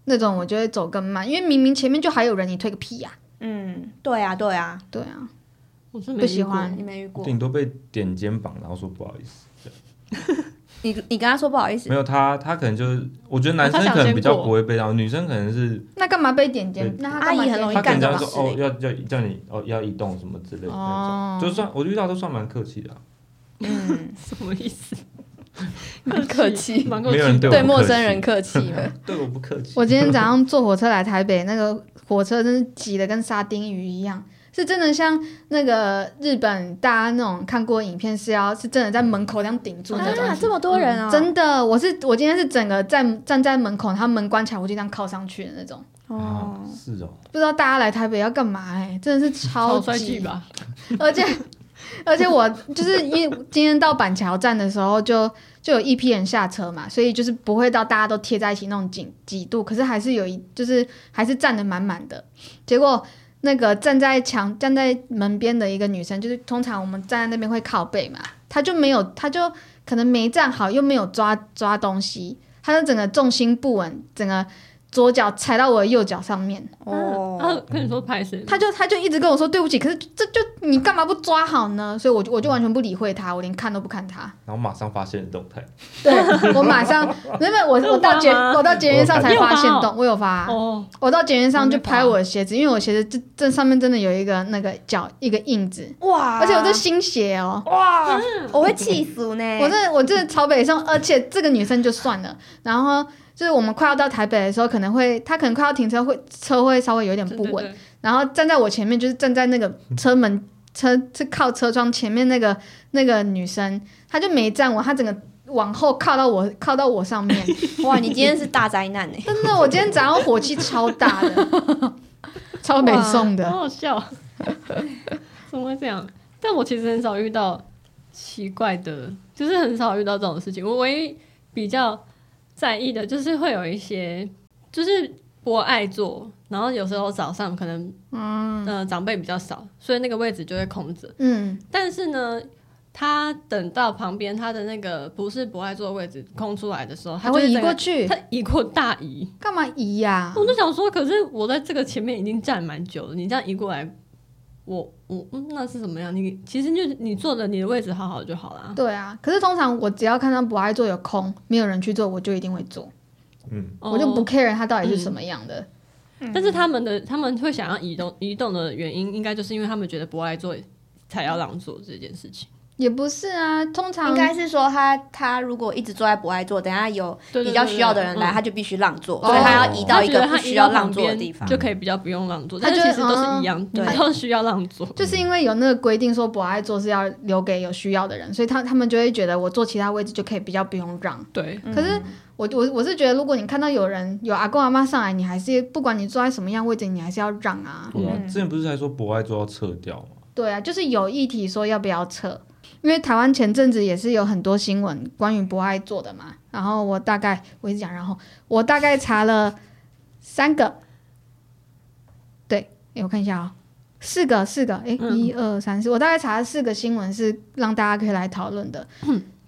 [SPEAKER 3] 那种我就会走更慢，因为明明前面就还有人，你推个屁呀、
[SPEAKER 2] 嗯，对啊，对啊，
[SPEAKER 3] 对啊，
[SPEAKER 1] 我是没
[SPEAKER 3] 不喜欢
[SPEAKER 2] 你没遇过？
[SPEAKER 4] 顶多被点肩膀，然后说不好意思。<laughs>
[SPEAKER 2] 你你跟他说不好意思
[SPEAKER 4] 没，有他，他可能就是，我觉得男生可能比较不会被到，女生可能是 <laughs>
[SPEAKER 3] 那干嘛被点肩？那
[SPEAKER 2] 阿姨很容易干这种事
[SPEAKER 4] 这样说哦，要要叫你哦要移动什么之类的
[SPEAKER 3] 哦
[SPEAKER 4] 那种，就算我遇到都算蛮客气的啊、<laughs>
[SPEAKER 2] 嗯，
[SPEAKER 1] 什么意思？
[SPEAKER 2] 蛮客气，
[SPEAKER 1] 蛮客气
[SPEAKER 4] 没有人对
[SPEAKER 2] 陌生人客气嘛。
[SPEAKER 4] 对我不客气。
[SPEAKER 3] 我今天早上坐火车来台北，那个火车真是挤得跟沙丁鱼一样，是真的像那个日本大家那种看过影片是要是真的在门口这样顶住那种。
[SPEAKER 2] 啊，这么多人哦，
[SPEAKER 3] 真的，我是我今天是整个站站在门口，他门关起来，我就这样靠上去的那种。
[SPEAKER 2] 哦
[SPEAKER 4] 啊，，是哦，
[SPEAKER 3] 不知道大家来台北要干嘛哎、真的是超
[SPEAKER 1] 超帅气吧？<laughs>
[SPEAKER 3] 而且而且我就是因为今天到板桥站的时候就，就有一批人下车嘛，所以就是不会到大家都贴在一起那种挤挤度，可是还是有一就是还是站的满满的。结果那个站在墙站在门边的一个女生，就是通常我们站在那边会靠背嘛，她就没有，她就可能没站好，又没有抓抓东西，她就整个重心不稳，整个左脚踩到我的右脚上面。
[SPEAKER 2] 哦，
[SPEAKER 1] 啊，跟你说拍谁？
[SPEAKER 3] 他就他就一直跟我说对不起，可是这就你干嘛不抓好呢？所以我就我就完全不理会他，我连看都不看他。
[SPEAKER 4] 然后马上发现动态，
[SPEAKER 3] 对我马上，因为我我到捷
[SPEAKER 1] 有发？吗
[SPEAKER 3] 我到捷运上才发现动，我有发？我到捷运上就拍我的鞋子，因为我鞋子这这上面真的有一个那个脚一个印子，
[SPEAKER 2] 哇，
[SPEAKER 3] 而且我这新鞋哦，
[SPEAKER 2] 哇，我会气死呢。
[SPEAKER 3] 我这我这朝北上，而且这个女生就算了，然后就是我们快要到台北的时候，可能会他可能快要停车会车会稍微有点不稳，
[SPEAKER 1] 对对对
[SPEAKER 3] 然后站在我前面，就是站在那个车门车是靠车窗前面那个那个女生，她就没站稳，她整个往后靠到我靠到我上面，<laughs>
[SPEAKER 2] 哇，你今天是大灾难呢。
[SPEAKER 3] 真的，我今天早上火气超大的，<laughs> 超北宋的。
[SPEAKER 1] 好好笑，怎么会这样？但我其实很少遇到奇怪的，就是很少遇到这种事情。我唯一比较在意的就是会有一些，就是不爱坐，然后有时候早上可能嗯呃长辈比较少，所以那个位置就会空着。
[SPEAKER 3] 嗯，
[SPEAKER 1] 但是呢，他等到旁边他的那个不是不爱坐的位置空出来的时候，
[SPEAKER 3] 他会移
[SPEAKER 1] 他就整个
[SPEAKER 3] 过去，
[SPEAKER 1] 他移过大移。
[SPEAKER 3] 干嘛移呀、
[SPEAKER 1] 我就想说，可是我在这个前面已经站蛮久了，你这样移过来，我我嗯，那是怎么样？你其实就是你坐的你的位置好好就好啦。
[SPEAKER 3] 对啊，可是通常我只要看到不爱坐有空，没有人去做，我就一定会做，
[SPEAKER 4] 嗯，
[SPEAKER 3] 我就不
[SPEAKER 1] 哦
[SPEAKER 3] care 它到底是什么样的。
[SPEAKER 1] 但是他们的他们会想要移动移动的原因，应该就是因为他们觉得不爱做才要让座这件事情。
[SPEAKER 3] 也不是啊，通常
[SPEAKER 2] 应该是说他他如果一直坐在博爱座，等下有比较需要的人来，
[SPEAKER 1] 嗯
[SPEAKER 2] 他就必须让座，
[SPEAKER 3] 哦
[SPEAKER 2] 所以他要移到一个不需要让座的地方。
[SPEAKER 1] 就可以比较不用让座，
[SPEAKER 3] 他
[SPEAKER 1] 其实都是一样，
[SPEAKER 2] 对
[SPEAKER 1] 你都需要让座。
[SPEAKER 3] 就是因为有那个规定说博爱座是要留给有需要的人，所以他他们就会觉得我坐其他位置就可以比较不用让。
[SPEAKER 1] 对，
[SPEAKER 3] 可是我我我是觉得，如果你看到有人有阿公阿妈上来，你还是不管你坐在什么样位置，你还是要让啊。
[SPEAKER 4] 对啊
[SPEAKER 2] 嗯
[SPEAKER 4] 之前不是还说博爱座要撤掉吗？
[SPEAKER 3] 对啊，就是有议题说要不要撤，因为台湾前阵子也是有很多新闻关于不爱做的嘛。然后我大概我一直讲，然后我大概查了三个，对，诶我看一下啊、四个四个，诶，
[SPEAKER 1] 嗯
[SPEAKER 3] 一二三四，我大概查了四个新闻是让大家可以来讨论的。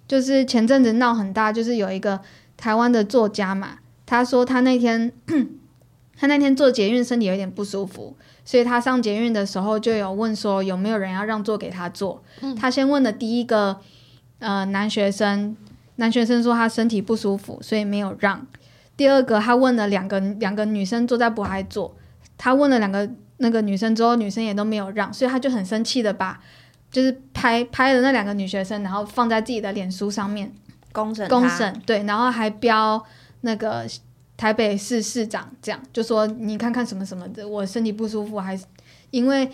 [SPEAKER 3] 就是前阵子闹很大，就是有一个台湾的作家嘛，他说他那天 <clears throat> 他那天做捷运身体有点不舒服，所以他上捷运的时候就有问说有没有人要让座给他坐。他先问了第一个呃男学生，男学生说他身体不舒服，所以没有让。第二个他问了两个两个女生坐在不爱座，他问了两个那个女生之后，女生也都没有让，所以他就很生气的把就是拍拍了那两个女学生，然后放在自己的脸书上面。
[SPEAKER 2] 公审
[SPEAKER 3] 公审对，然后还标那个台北市市长，这样就说你看看什么什么的，我身体不舒服，还是因为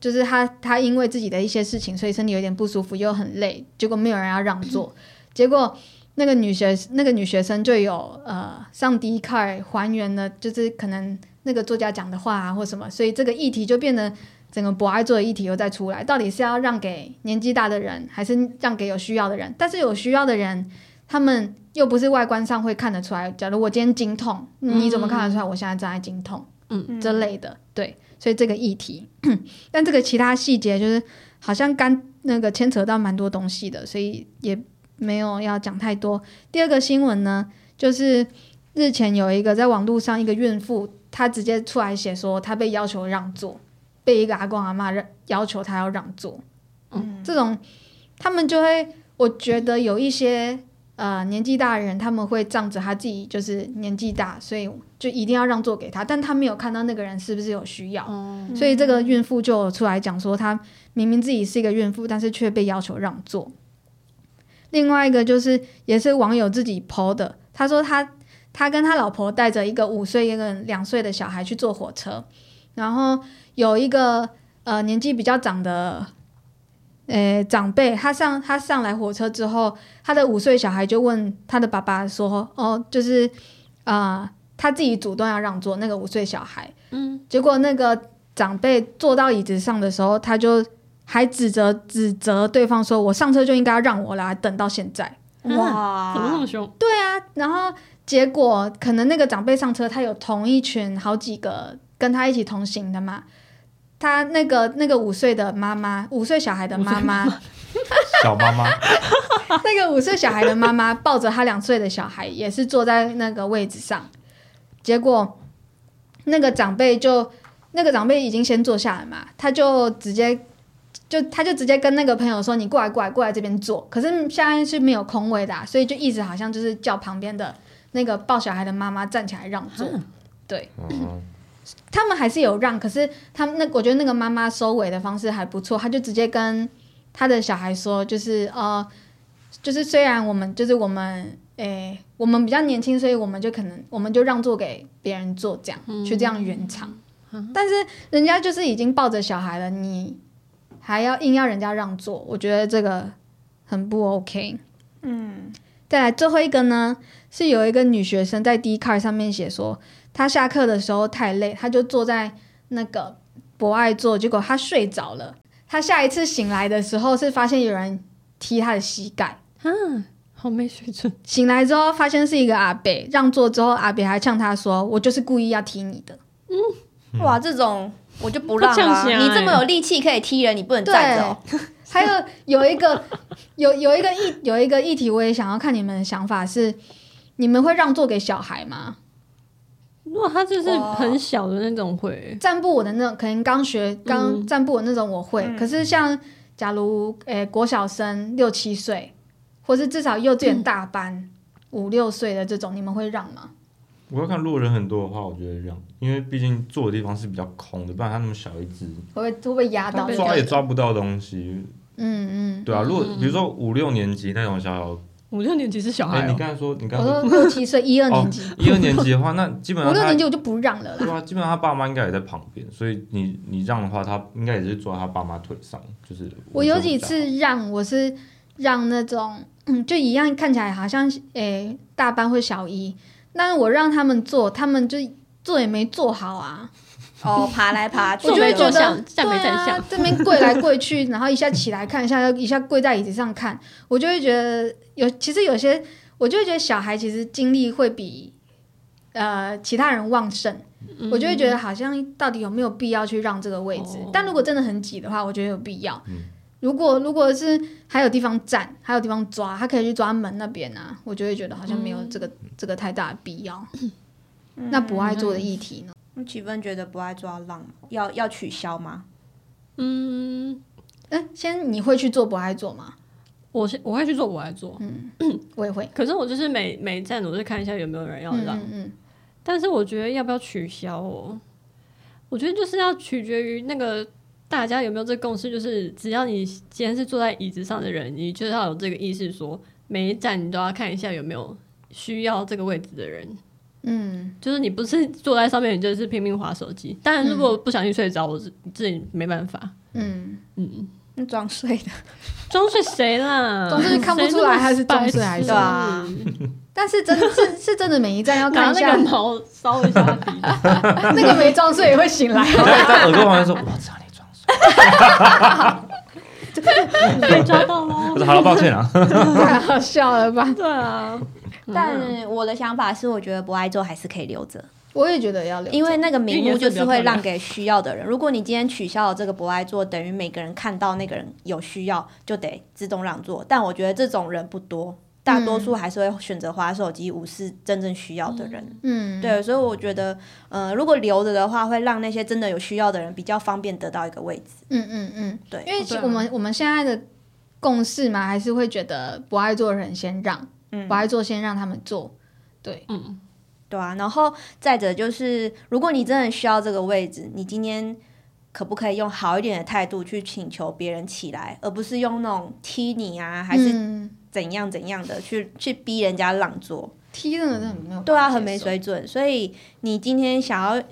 [SPEAKER 3] 就是他他因为自己的一些事情，所以身体有点不舒服，又很累，结果没有人要让座，<laughs> 结果那个女学那个女学生就有呃上迪卡尔还原了，就是可能那个作家讲的话啊或什么，所以这个议题就变得。整个博爱座的议题又再出来，到底是要让给年纪大的人，还是让给有需要的人？但是有需要的人，他们又不是外观上会看得出来。假如我今天经痛，你怎么看得出来我现在正在经痛？
[SPEAKER 1] 嗯，
[SPEAKER 3] 之类的，对，所以这个议题，<clears throat> 但这个其他细节就是好像干那个牵扯到蛮多东西的，所以也没有要讲太多。第二个新闻呢，就是日前有一个在网络上一个孕妇，她直接出来写说她被要求让座，被一个阿公阿妈让要求她要让座。
[SPEAKER 2] 嗯，
[SPEAKER 3] 这种他们就会，我觉得有一些呃年纪大的人，他们会仗着他自己就是年纪大，所以就一定要让座给他，但他没有看到那个人是不是有需要，
[SPEAKER 1] 哦，
[SPEAKER 3] 所以这个孕妇就出来讲说，她明明自己是一个孕妇，但是却被要求让座。另外一个就是也是网友自己 PO 的，他说他他跟他老婆带着一个五岁一个两岁的小孩去坐火车，然后有一个呃年纪比较长的呃长辈，他上他上来火车之后，他的五岁小孩就问他的爸爸说：“哦，就是啊、呃他自己主动要让座，那个五岁小孩。”
[SPEAKER 1] 嗯，
[SPEAKER 3] 结果那个长辈坐到椅子上的时候，他就还指责指责对方说：“我上车就应该要让我啦，等到现在。
[SPEAKER 2] 哇，
[SPEAKER 1] 怎么那么凶？”
[SPEAKER 3] 对啊，然后结果可能那个长辈上车，他有同一群好几个跟他一起同行的嘛。他那个那个五岁的妈妈，五岁小孩的妈妈，
[SPEAKER 4] 小妈妈，<laughs>
[SPEAKER 3] 那个五岁小孩的妈妈抱着他两岁的小孩，也是坐在那个位置上。结果那个长辈就那个长辈已经先坐下来嘛，他就直接就他就直接跟那个朋友说：“你过来，过来，过来这边坐。”可是现在是没有空位的啊、所以就一直好像就是叫旁边的那个抱小孩的妈妈站起来让座。对
[SPEAKER 4] 哦，
[SPEAKER 3] 他们还是有让，可是他们那我觉得那个妈妈收尾的方式还不错，她就直接跟他的小孩说，就是呃，就是虽然我们就是我们诶、我们比较年轻，所以我们就可能我们就让座给别人坐，这样、去这样圆场。但是人家就是已经抱着小孩了，你还要硬要人家让座，我觉得这个很不 OK。
[SPEAKER 2] 嗯，
[SPEAKER 3] 再来最后一个呢，是有一个女学生在 d c a r 上面写说，她下课的时候太累，她就坐在那个博爱座，结果她睡着了。她下一次醒来的时候，是发现有人踢她的膝盖。
[SPEAKER 1] 嗯，好没水准。
[SPEAKER 3] 醒来之后，发现是一个阿北，让座之后，阿北还呛她说：“我就是故意要踢你的。
[SPEAKER 2] 嗯哇，这种我就不让啦。
[SPEAKER 1] 他呛起来
[SPEAKER 2] 你这么有力气可以踢人，你不能站着哦。
[SPEAKER 3] 还有有一个 <laughs> 有有一个议有一个议题，我也想要看你们的想法是：你们会让座给小孩吗？
[SPEAKER 1] 如果他就是很小的那种会，
[SPEAKER 3] 站不稳的那种，可能刚学刚
[SPEAKER 1] 嗯
[SPEAKER 3] 站不稳那种我会，
[SPEAKER 2] 嗯
[SPEAKER 3] 可是像假如诶、国小生六七岁，或是至少幼稚园大班五六岁的这种，你们会让吗？
[SPEAKER 4] 我要看如果人很多的话，我觉得让，因为毕竟坐的地方是比较空的，不然他那么小一只，
[SPEAKER 3] 会不会会不会压到？
[SPEAKER 4] 抓也抓不到东西。
[SPEAKER 3] 嗯嗯，
[SPEAKER 4] 对啊，如果比如说五六年级那种小小，
[SPEAKER 1] 五六年级是小
[SPEAKER 4] 哎、
[SPEAKER 1] 孩哦，
[SPEAKER 4] 你刚才说你刚
[SPEAKER 3] 我
[SPEAKER 4] 才说
[SPEAKER 3] 说六七岁一二年级，
[SPEAKER 4] 一二年级的话，那基本
[SPEAKER 3] 五
[SPEAKER 4] 上五
[SPEAKER 3] 六年级我就不让了啦。
[SPEAKER 4] 对啊，基本上他爸妈应该也在旁边，所以你你让的话，他应该也是坐在他爸妈腿上，就是
[SPEAKER 3] 我有几次让我是让那种，嗯，就一样看起来好像诶、大班或小一，但是我让他们做，他们就做也没做好啊。
[SPEAKER 2] 哦，爬来爬去，<laughs>
[SPEAKER 3] 我就会觉得，对啊
[SPEAKER 1] 站相，
[SPEAKER 3] 这边跪来跪去，然后一下起来看一下，<laughs> 一下跪在椅子上看，我就会觉得有，其实有些，我就会觉得小孩其实精力会比呃其他人旺盛，我就会觉得好像到底有没有必要去让这个位置？
[SPEAKER 1] 哦
[SPEAKER 3] 但如果真的很挤的话，我觉得有必要。
[SPEAKER 4] 嗯
[SPEAKER 3] 如果如果是还有地方站，还有地方抓，他可以去抓门那边啊，我就会觉得好像没有这个、这个太大的必要。那不爱做的议题呢？
[SPEAKER 2] 那几分觉得不爱做要让吗要要取消吗？
[SPEAKER 1] 嗯，
[SPEAKER 3] 嗯、先你会去做不爱做吗？
[SPEAKER 1] 我是我会去做，不爱做，嗯 <clears throat>
[SPEAKER 3] 我也会。
[SPEAKER 1] 可是我就是每每站我就看一下有没有人要让，
[SPEAKER 3] 嗯嗯
[SPEAKER 1] 但是我觉得要不要取消哦？我觉得就是要取决于那个大家有没有这个共识，就是只要你今天是坐在椅子上的人，你就要有这个意识说，每一站你都要看一下有没有需要这个位置的人。
[SPEAKER 3] 嗯
[SPEAKER 1] 就是你不是坐在上面，你就是拼命划手机。当然，如果不小心睡着，我自自己没办法。
[SPEAKER 3] 嗯，
[SPEAKER 1] 嗯，
[SPEAKER 2] 那装睡的，
[SPEAKER 1] 装睡谁啦？
[SPEAKER 3] 装睡看不出来他是装睡还是
[SPEAKER 2] 对啊 <laughs>
[SPEAKER 3] 但是真的 <laughs> 是是真的每一站要
[SPEAKER 1] 拿
[SPEAKER 3] 看一下
[SPEAKER 1] 那个，毛烧一下鼻。<laughs>
[SPEAKER 3] 那个没装睡也会醒来。
[SPEAKER 4] 你在在耳朵旁边说：“我知道你装睡。
[SPEAKER 1] 被抓到”喽
[SPEAKER 4] 我。说：“好了，抱歉啊。
[SPEAKER 3] 太好笑了吧？
[SPEAKER 1] 对啊，
[SPEAKER 2] 但我的想法是，我觉得不爱做还是可以留着。
[SPEAKER 3] 我也觉得要留，
[SPEAKER 2] 因为那个名目就是会让给需要的人。如果你今天取消了这个不爱做，等于每个人看到那个人有需要就得自动让座。但我觉得这种人不多，大多数还是会选择划手机，无视真正需要的人。
[SPEAKER 3] 嗯，
[SPEAKER 2] 对，所以我觉得，呃，如果留着的话，会让那些真的有需要的人比较方便得到一个位置。
[SPEAKER 3] 嗯嗯嗯，
[SPEAKER 2] 对
[SPEAKER 3] 因为我们我们现在的共识嘛，还是会觉得不爱做的人先让，
[SPEAKER 2] 嗯
[SPEAKER 3] 不爱做先让他们做。对，
[SPEAKER 1] 嗯，
[SPEAKER 2] 对啊，然后再者就是，如果你真的需要这个位置，你今天可不可以用好一点的态度去请求别人起来，而不是用那种踢你啊，还是
[SPEAKER 3] 嗯
[SPEAKER 2] 怎样怎样的去去逼人家让座？
[SPEAKER 3] 踢真的是很没有
[SPEAKER 2] 对啊，很没水准。所以你今天想要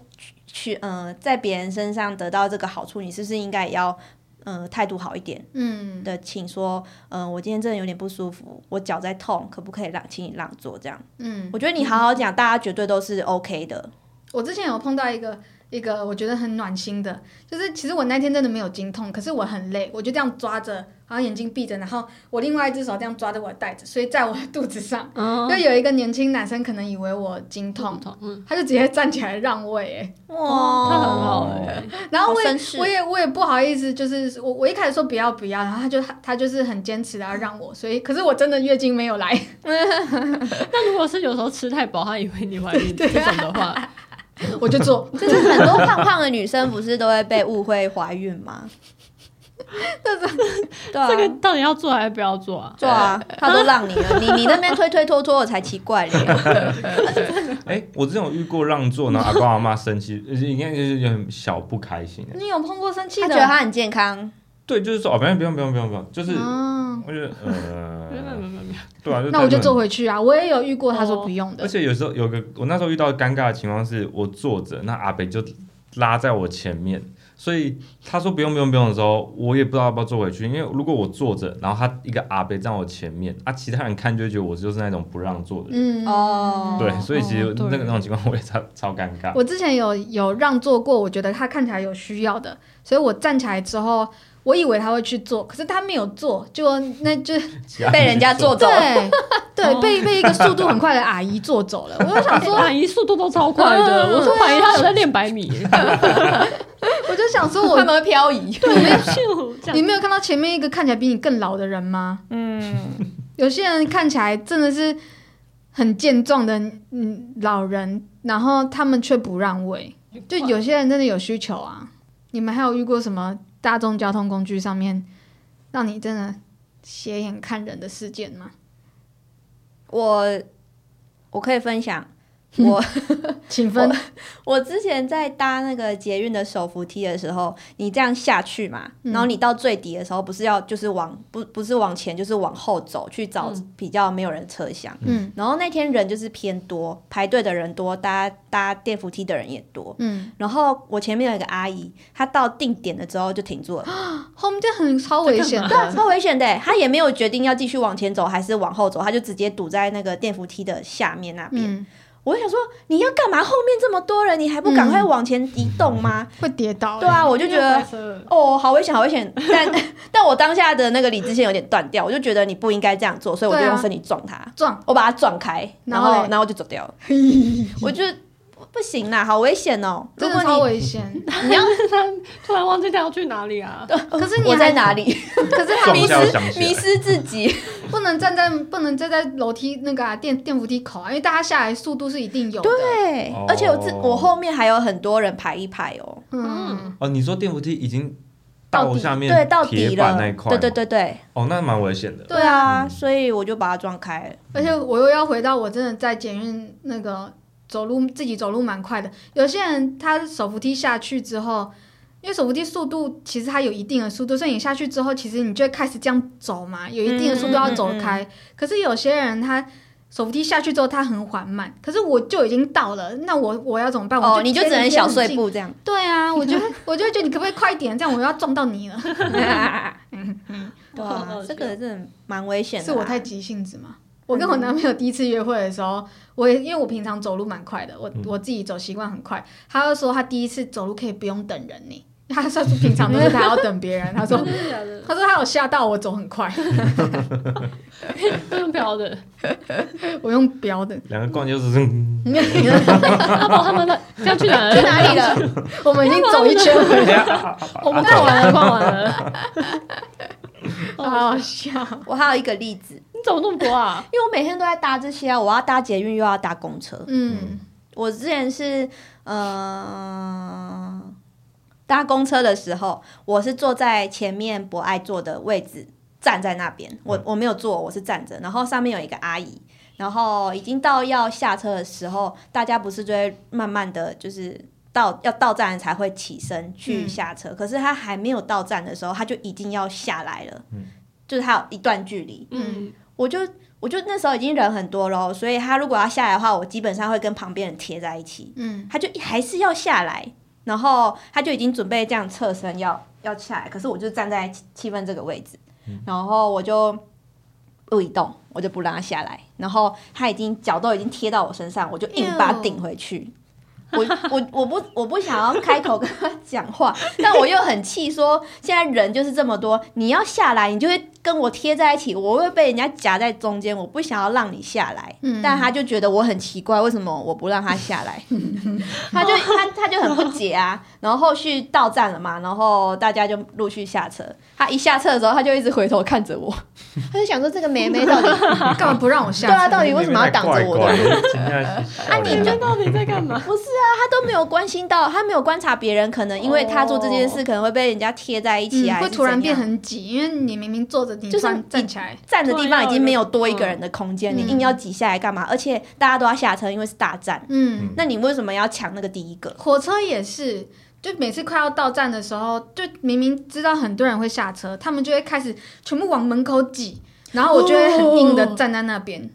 [SPEAKER 2] 去嗯呃，在别人身上得到这个好处，你是不是应该也要呃态度好一点
[SPEAKER 3] 嗯
[SPEAKER 2] 的，请说，嗯、我今天真的有点不舒服，我脚在痛，可不可以让请你让座？这样，
[SPEAKER 3] 嗯，
[SPEAKER 2] 我觉得你好好讲，大家绝对都是 OK 的。
[SPEAKER 3] 我之前有碰到一个一个我觉得很暖心的，就是其实我那天真的没有经痛，可是我很累，我就这样抓着，然后眼睛闭着，然后我另外一只手这样抓着我的袋子，所以在我的肚子上，
[SPEAKER 1] 嗯
[SPEAKER 3] 就有一个年轻男生可能以为我经痛，
[SPEAKER 1] 痛，嗯，
[SPEAKER 3] 他就直接站起来让位，哎，
[SPEAKER 2] 哇
[SPEAKER 1] 他很好哎，
[SPEAKER 3] 然后我也我也我也不好意思，就是我我一开始说不要不要，然后他就他就是很坚持的要让我，所以可是我真的月经没有来，<laughs>
[SPEAKER 1] 那如果是有时候吃太饱，他以为你怀孕 <laughs> 这种的话，
[SPEAKER 3] 我就做，<laughs>
[SPEAKER 2] 就是很多胖胖的女生不是都会被误会怀孕吗？对啊，
[SPEAKER 1] 这个到底要做还是不要做啊？
[SPEAKER 2] 做啊，<laughs> 他都让你了，你你那边推推拖拖我才奇怪嘞。<laughs>
[SPEAKER 4] 哎、我之前有遇过让座，然后阿公阿妈生气，应该就是有点小不开心。
[SPEAKER 3] 你有碰过生气
[SPEAKER 2] 他？觉得他很健康，
[SPEAKER 4] 对，就是说哦，不用不用不用不用不用，就是
[SPEAKER 3] 嗯，
[SPEAKER 4] 我觉得呃
[SPEAKER 1] 没有没有，没有，
[SPEAKER 4] 对啊，
[SPEAKER 3] 那我就坐。回去啊，我也有遇过他说不用的。
[SPEAKER 4] 而，且有时候有个我那时候遇到尴尬的情况是，我坐着，那阿北就拉在我前面，所以他说不用不用不用的时候，我也不知道要不要坐回去，因为如果我坐着，然后他一个阿北站我前面，啊，其他人看就会觉得我就是那种不让座的人，
[SPEAKER 3] 嗯。
[SPEAKER 2] 哦
[SPEAKER 4] 对，所以其实那个那种情况我也超超尴尬。
[SPEAKER 3] 我之前有有让座过，我觉得他看起来有需要的，所以我站起来之后，我以为他会去做，可是他没有做，就那就
[SPEAKER 2] 被人家做走。
[SPEAKER 3] 对对，
[SPEAKER 1] 哦
[SPEAKER 3] 被被一个速度很快的阿姨做走了。我就想 <laughs> 说，
[SPEAKER 1] 阿姨速度都超快的，我说怀疑她有在练百米，<laughs>
[SPEAKER 3] 我就想说我，
[SPEAKER 2] 他们会漂移。<laughs>
[SPEAKER 3] 你没有看到前面一个看起来比你更老的人吗？
[SPEAKER 2] 嗯，
[SPEAKER 3] 有些人看起来真的是很健壮的嗯老人，然后他们却不让位，就有些人真的有需求啊。你们还有遇过什么大众交通工具上面让你真的斜眼看人的事件吗？
[SPEAKER 2] 我我可以分享，<laughs> 我 <laughs>
[SPEAKER 3] 请分。<laughs>
[SPEAKER 2] 我之前在搭那个捷运的手扶梯的时候，你这样下去嘛，
[SPEAKER 3] 嗯
[SPEAKER 2] 然后你到最底的时候，不是要就是往不不是往前，就是往后走去找
[SPEAKER 1] 嗯
[SPEAKER 2] 比较没有人车厢。
[SPEAKER 3] 嗯
[SPEAKER 2] 然后那天人就是偏多，排队的人多，搭搭电扶梯的人也多。
[SPEAKER 3] 嗯，
[SPEAKER 2] 然后我前面有一个阿姨，她到定点了之后就停住了，<gasps>
[SPEAKER 3] 后面这很超危险
[SPEAKER 2] 对。超危险的欸。她也没有决定要继续往前走还是往后走，她就直接堵在那个电扶梯的下面那边。
[SPEAKER 3] 嗯，
[SPEAKER 2] 我想说，你要干嘛？后面这么多人，你还不赶快往前移动吗？
[SPEAKER 3] 会跌倒、欸。
[SPEAKER 2] 对啊，我就觉得
[SPEAKER 1] 得
[SPEAKER 2] 哦，好危险，好危险。但 <laughs> 但我当下的那个理智线有点断掉，我就觉得你不应该这样做，所以我就用身体撞他，
[SPEAKER 3] 撞，
[SPEAKER 2] 我把他撞开，然
[SPEAKER 3] 后
[SPEAKER 2] 然后就走掉了。<laughs> 我就不行啦，好危险哦！如
[SPEAKER 3] 真的超
[SPEAKER 2] 果你
[SPEAKER 3] 危险。<laughs>
[SPEAKER 2] 你要 <laughs>
[SPEAKER 1] 突然忘记他要去哪里啊？<laughs>
[SPEAKER 3] 可是你
[SPEAKER 2] 我在哪里？
[SPEAKER 3] 可是他
[SPEAKER 2] 迷失迷失自己。
[SPEAKER 3] 不能站在不能站在楼梯那个、啊、电电扶梯口啊，因为大家下来速度是一定有的。
[SPEAKER 2] 对
[SPEAKER 4] 哦，
[SPEAKER 2] 而且我自我后面还有很多人排一排哦。
[SPEAKER 3] 嗯，
[SPEAKER 4] 哦，你说电扶梯已经
[SPEAKER 2] 到
[SPEAKER 4] 下面
[SPEAKER 2] 对到底了
[SPEAKER 4] 那一，块，
[SPEAKER 2] 对对，对对
[SPEAKER 4] 哦，那蛮危险的。
[SPEAKER 3] 对
[SPEAKER 2] 对啊，
[SPEAKER 4] 嗯
[SPEAKER 2] 所以我就把它撞开了。
[SPEAKER 3] 而且我又要回到我真的在检运那个走路自己走路蛮快的，有些人他手扶梯下去之后。因为手扶梯速度其实它有一定的速度，所以你下去之后，其实你就会开始这样走嘛，有一定的速度要走开。可是有些人他手扶梯下去之后，他很缓慢，可是我就已经到了，那我我要怎么办？我
[SPEAKER 2] 哦，你就只能小。碎步这样。
[SPEAKER 3] 对啊，我就会我就会觉得你可不可以快一点，这样我要撞到你了。
[SPEAKER 2] 对啊
[SPEAKER 1] 好好，
[SPEAKER 2] 这个真的蛮危险的啦。
[SPEAKER 3] 是我太急性子吗？我跟我男朋友第一次约会的时候，我也因为我平常走路蛮快的，我、
[SPEAKER 4] 嗯
[SPEAKER 3] 我自己走习惯很快。他就说他第一次走路可以不用等人呢，他说平常都是他要等别人，他说？他说他有吓到我走很快，
[SPEAKER 1] 不用飘的。
[SPEAKER 3] 我用标的，
[SPEAKER 4] 两个逛街就是嗯
[SPEAKER 1] 阿宝他们的要去哪
[SPEAKER 2] 去哪里了？
[SPEAKER 3] 我们已经走一圈回来，<laughs>
[SPEAKER 1] 我们逛完了，逛完了。
[SPEAKER 3] 好好笑。
[SPEAKER 2] 我还有一个例子，
[SPEAKER 1] 你怎么那么多啊？<laughs>
[SPEAKER 2] 因为我每天都在搭这些啊，我要搭捷运又要搭公车。
[SPEAKER 3] 嗯
[SPEAKER 2] 我之前是呃搭公车的时候，我是坐在前面博爱坐的位置，站在那边。我我没有坐，我是站着，然后上面有一个阿姨，然后已经到要下车的时候，大家不是就会慢慢的就是。到要到站才会起身去
[SPEAKER 3] 嗯
[SPEAKER 2] 下车，可是他还没有到站的时候，他就已经要下来了，
[SPEAKER 4] 嗯
[SPEAKER 2] 就是还有一段距离，
[SPEAKER 1] 嗯，
[SPEAKER 2] 我就我就那时候已经人很多了，所以他如果要下来的话，我基本上会跟旁边人贴在一起。
[SPEAKER 3] 嗯
[SPEAKER 2] 他就还是要下来，然后他就已经准备这样侧身要要下来，可是我就站在气气氛这个位置，然后我就不移动，我就不让他下来，然后他已经脚都已经贴到我身上，我就硬把他顶回去。我我我不我不想要开口跟他讲话，但我又很气，说现在人就是这么多，你要下来，你就会跟我贴在一起，我会被人家夹在中间，我不想要让你下来。
[SPEAKER 3] 嗯
[SPEAKER 2] 但他就觉得我很奇怪，为什么我不让他下来？<laughs> 他就他他就很不解啊。然后后续到站了嘛，然后大家就陆续下车。他一下车的时候，他就一直回头看着我，他就想说这个妹妹到底 <laughs>
[SPEAKER 3] 干嘛不让我下
[SPEAKER 2] 对啊，到底为什么要挡着我的？<laughs>
[SPEAKER 1] 啊，你这到底在干嘛？
[SPEAKER 2] 不是啊，他都没有关心到，他没有观察别人，可能因为他做这件事，可能会被人家贴在一起啊，
[SPEAKER 3] 嗯，会突然变很挤，因为你明明坐着，你
[SPEAKER 2] 就是
[SPEAKER 3] 突然站起来，
[SPEAKER 2] 站的地方已经没有多一个人的空间，
[SPEAKER 3] 嗯
[SPEAKER 2] 你硬要挤下来干嘛？而且大家都要下车，因为是大站，
[SPEAKER 3] 嗯，
[SPEAKER 2] 那你为什么要抢那个第一个？
[SPEAKER 3] 火车也是，就每次快要到站的时候，就明明知道很多人会下车，他们就会开始全部往门口挤，然后我就会很硬的站在那边。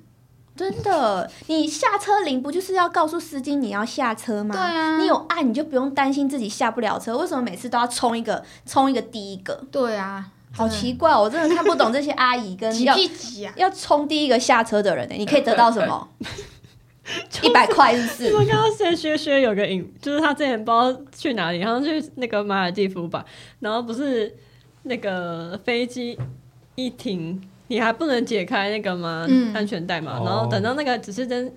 [SPEAKER 2] 真的，你下车铃不就是要告诉司机你要下车吗？
[SPEAKER 3] 对啊
[SPEAKER 2] 你有按你就不用担心自己下不了车，为什么每次都要冲一个冲一个第一个？
[SPEAKER 3] 对啊，
[SPEAKER 2] 好奇怪哦，我真的看不懂这些阿姨跟要！要冲第一个下车的人呢，你可以得到什么？<laughs> 一百块是不是？
[SPEAKER 1] 我刚刚薛薛薛有个影，就是他之前不知道去哪里，好像去那个马尔蒂夫吧，然后不是那个飞机一停，你还不能解开那个吗？
[SPEAKER 3] 嗯
[SPEAKER 1] 安全带嘛，
[SPEAKER 4] 哦
[SPEAKER 1] 然后等到那个指示灯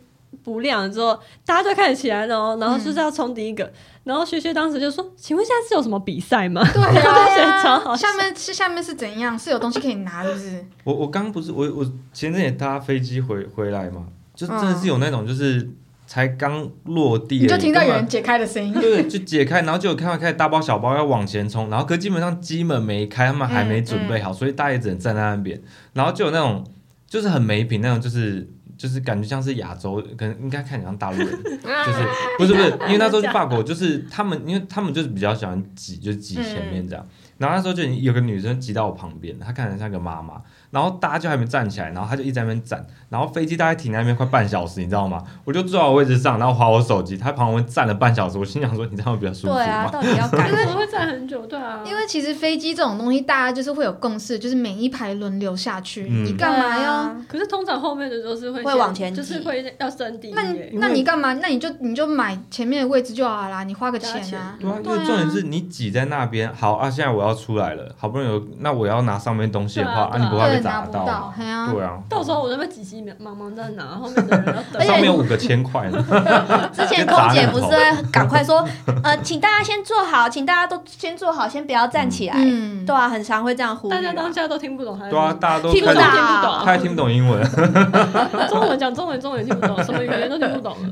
[SPEAKER 1] 不亮了之后，大家就开始起来了哦，然后
[SPEAKER 3] 嗯
[SPEAKER 1] 就是要冲第一个，然后学学当时就说：“请问现在是有什么比赛吗？”
[SPEAKER 3] 对
[SPEAKER 1] 我就觉得超
[SPEAKER 3] 啊，<laughs>
[SPEAKER 1] 好
[SPEAKER 3] 下面是下面是怎样？是有东西可以拿，是不是？
[SPEAKER 4] 我我刚不是我我前阵也搭飞机回回来嘛，就真的是有那种就是才刚落地，
[SPEAKER 3] 你就听到有人解开的声音。
[SPEAKER 4] 对，就解开，然后就有看到开始大包小包要往前冲，然后可基本上机门没开，他们还没准备好，所以大家也只能站在那边，然后就有那种就是很没品那种，就是就是感觉像是亚洲，可能应该看起来像大陆人，<laughs> 就是不是不是，因为那时候去法国，就是他们，因为他们就是比较喜欢挤，就挤前面这样。然后那时候就有个女生挤到我旁边，她看起来像个妈妈，然后大家就还没站起来，然后他就一直在那边站，然后飞机大概停在那边快半小时，你知道吗？我就坐在我位置上，然后划我手机，他旁边站了半小时，我心想说 <laughs> 你这样会比较舒服
[SPEAKER 2] 对啊，到底要赶
[SPEAKER 1] 为什么会站很久？对啊，
[SPEAKER 3] 因为其实飞机这种东西，大家就是会有共识，就是每一排轮流下去，
[SPEAKER 4] 嗯
[SPEAKER 3] 你干嘛要？
[SPEAKER 1] 可是通常后面的都是会
[SPEAKER 2] 会往前
[SPEAKER 1] 就是会要升第一
[SPEAKER 3] 那你那你干嘛？那你就你就买前面的位置就好啦，你花个钱啊。
[SPEAKER 4] 对啊，因为重点是你挤在那边，好啊，现在我要出来了，好不容易有，那我要拿上面东西的话，
[SPEAKER 1] 啊
[SPEAKER 4] 你不怕被
[SPEAKER 3] 对，拿不到
[SPEAKER 4] 砸到？，
[SPEAKER 3] 对啊。
[SPEAKER 4] 对啊，
[SPEAKER 1] 到时候我那边挤挤忙忙在拿，后面的人要等。
[SPEAKER 4] 上面有五个 <laughs> 千块呢，<laughs>
[SPEAKER 2] 之前空姐不是会赶快说，呃，请大家先坐好，请大家都先坐好，先不要站起来。
[SPEAKER 3] 嗯，
[SPEAKER 2] 对啊，很常会这样呼。
[SPEAKER 1] 大家当下都听不懂，还
[SPEAKER 4] 对啊，大家都
[SPEAKER 2] 听不懂
[SPEAKER 1] 听不
[SPEAKER 4] 他还听不懂英文，<laughs>
[SPEAKER 1] 中文讲中文，中文也听不懂，什么语言都听不懂了。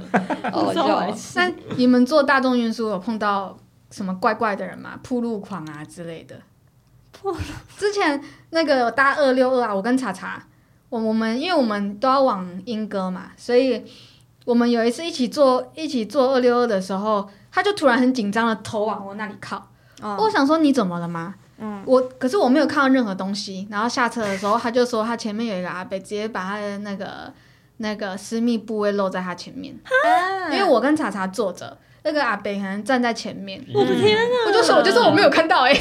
[SPEAKER 2] 哦
[SPEAKER 3] 那你们坐大众运输有碰到什么怪怪的人吗？铺路狂啊之类的。<laughs> 之前那个有搭二六二啊，我跟查查，我我们因为我们都要往英歌嘛，所以我们有一次一起坐一起坐二六二的时候，他就突然很紧张的头往我那里靠。
[SPEAKER 2] 嗯
[SPEAKER 3] 我想说你怎么了吗？
[SPEAKER 2] 嗯
[SPEAKER 3] 我可是我没有看到任何东西。然后下车的时候，他就说他前面有一个阿伯，直接把他的那个那个私密部位露在他前面。
[SPEAKER 2] 啊
[SPEAKER 3] 因为我跟查查坐着，那个阿北可能站在前面，
[SPEAKER 1] 我的天啊！
[SPEAKER 3] 我就说我就说我没有看到哎、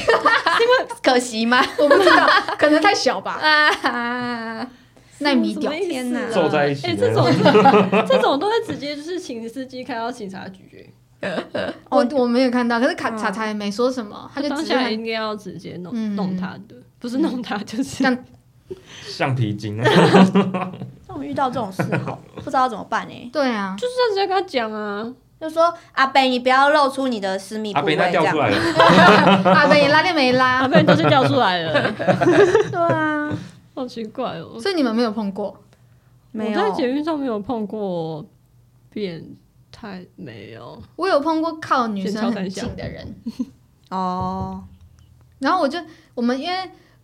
[SPEAKER 3] <laughs>
[SPEAKER 2] 可惜吗？<laughs>
[SPEAKER 3] 我不知道，可能太小吧，
[SPEAKER 2] 啊，
[SPEAKER 3] 奈米屌。
[SPEAKER 2] 天哪
[SPEAKER 4] 坐在一起
[SPEAKER 1] 哎，
[SPEAKER 4] 的。
[SPEAKER 1] 这种这种都会直接就是请司机开到警察局。哎 <laughs>
[SPEAKER 3] 我我没有看到，可是卡
[SPEAKER 2] 嗯
[SPEAKER 3] 查查也没说什么，他就
[SPEAKER 1] 当
[SPEAKER 3] 只是
[SPEAKER 1] 下应该要直接弄、
[SPEAKER 3] 嗯。
[SPEAKER 1] 弄他的，不是弄他就是。
[SPEAKER 3] 像
[SPEAKER 4] 橡皮筋，
[SPEAKER 2] 那我遇到这种事好，不知道怎么办哎。
[SPEAKER 3] 对啊，
[SPEAKER 1] 就是要直接跟他讲啊，
[SPEAKER 2] 就说阿北，你不要露出你的私密部位，
[SPEAKER 4] 阿北那
[SPEAKER 2] 这样。
[SPEAKER 4] 掉出来了，<laughs>
[SPEAKER 3] 阿北也拉链没
[SPEAKER 1] 阿
[SPEAKER 3] 拉，
[SPEAKER 1] 贝都是掉出来了，
[SPEAKER 2] 对啊，
[SPEAKER 1] 好奇怪哦。
[SPEAKER 3] 所以你们没有碰过。
[SPEAKER 2] 没有。
[SPEAKER 1] 我在捷运上没有碰过变态，没有。
[SPEAKER 3] 我有碰过靠女生很近的人，<laughs>
[SPEAKER 2] 哦，
[SPEAKER 3] 然后我就我们因为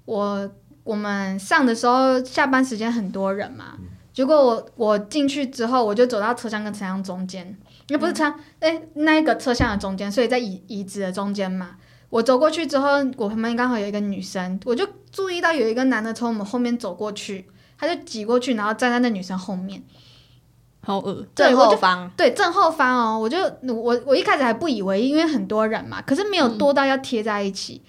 [SPEAKER 3] 我我们上的时候下班时间很多人嘛，结果我我进去之后，我就走到车厢跟车厢中间，因为不是车哎、那一个车厢的中间，所以在椅椅子的中间嘛。我走过去之后，我旁边刚好有一个女生，我就注意到有一个男的从我们后面走过去，他就挤过去，然后站在那女生后面，
[SPEAKER 1] 好恶，
[SPEAKER 3] 对
[SPEAKER 2] 正后方，
[SPEAKER 3] 对正后方哦，我就我我一开始还不以为意，因为很多人嘛，可是没有多到要贴在一起。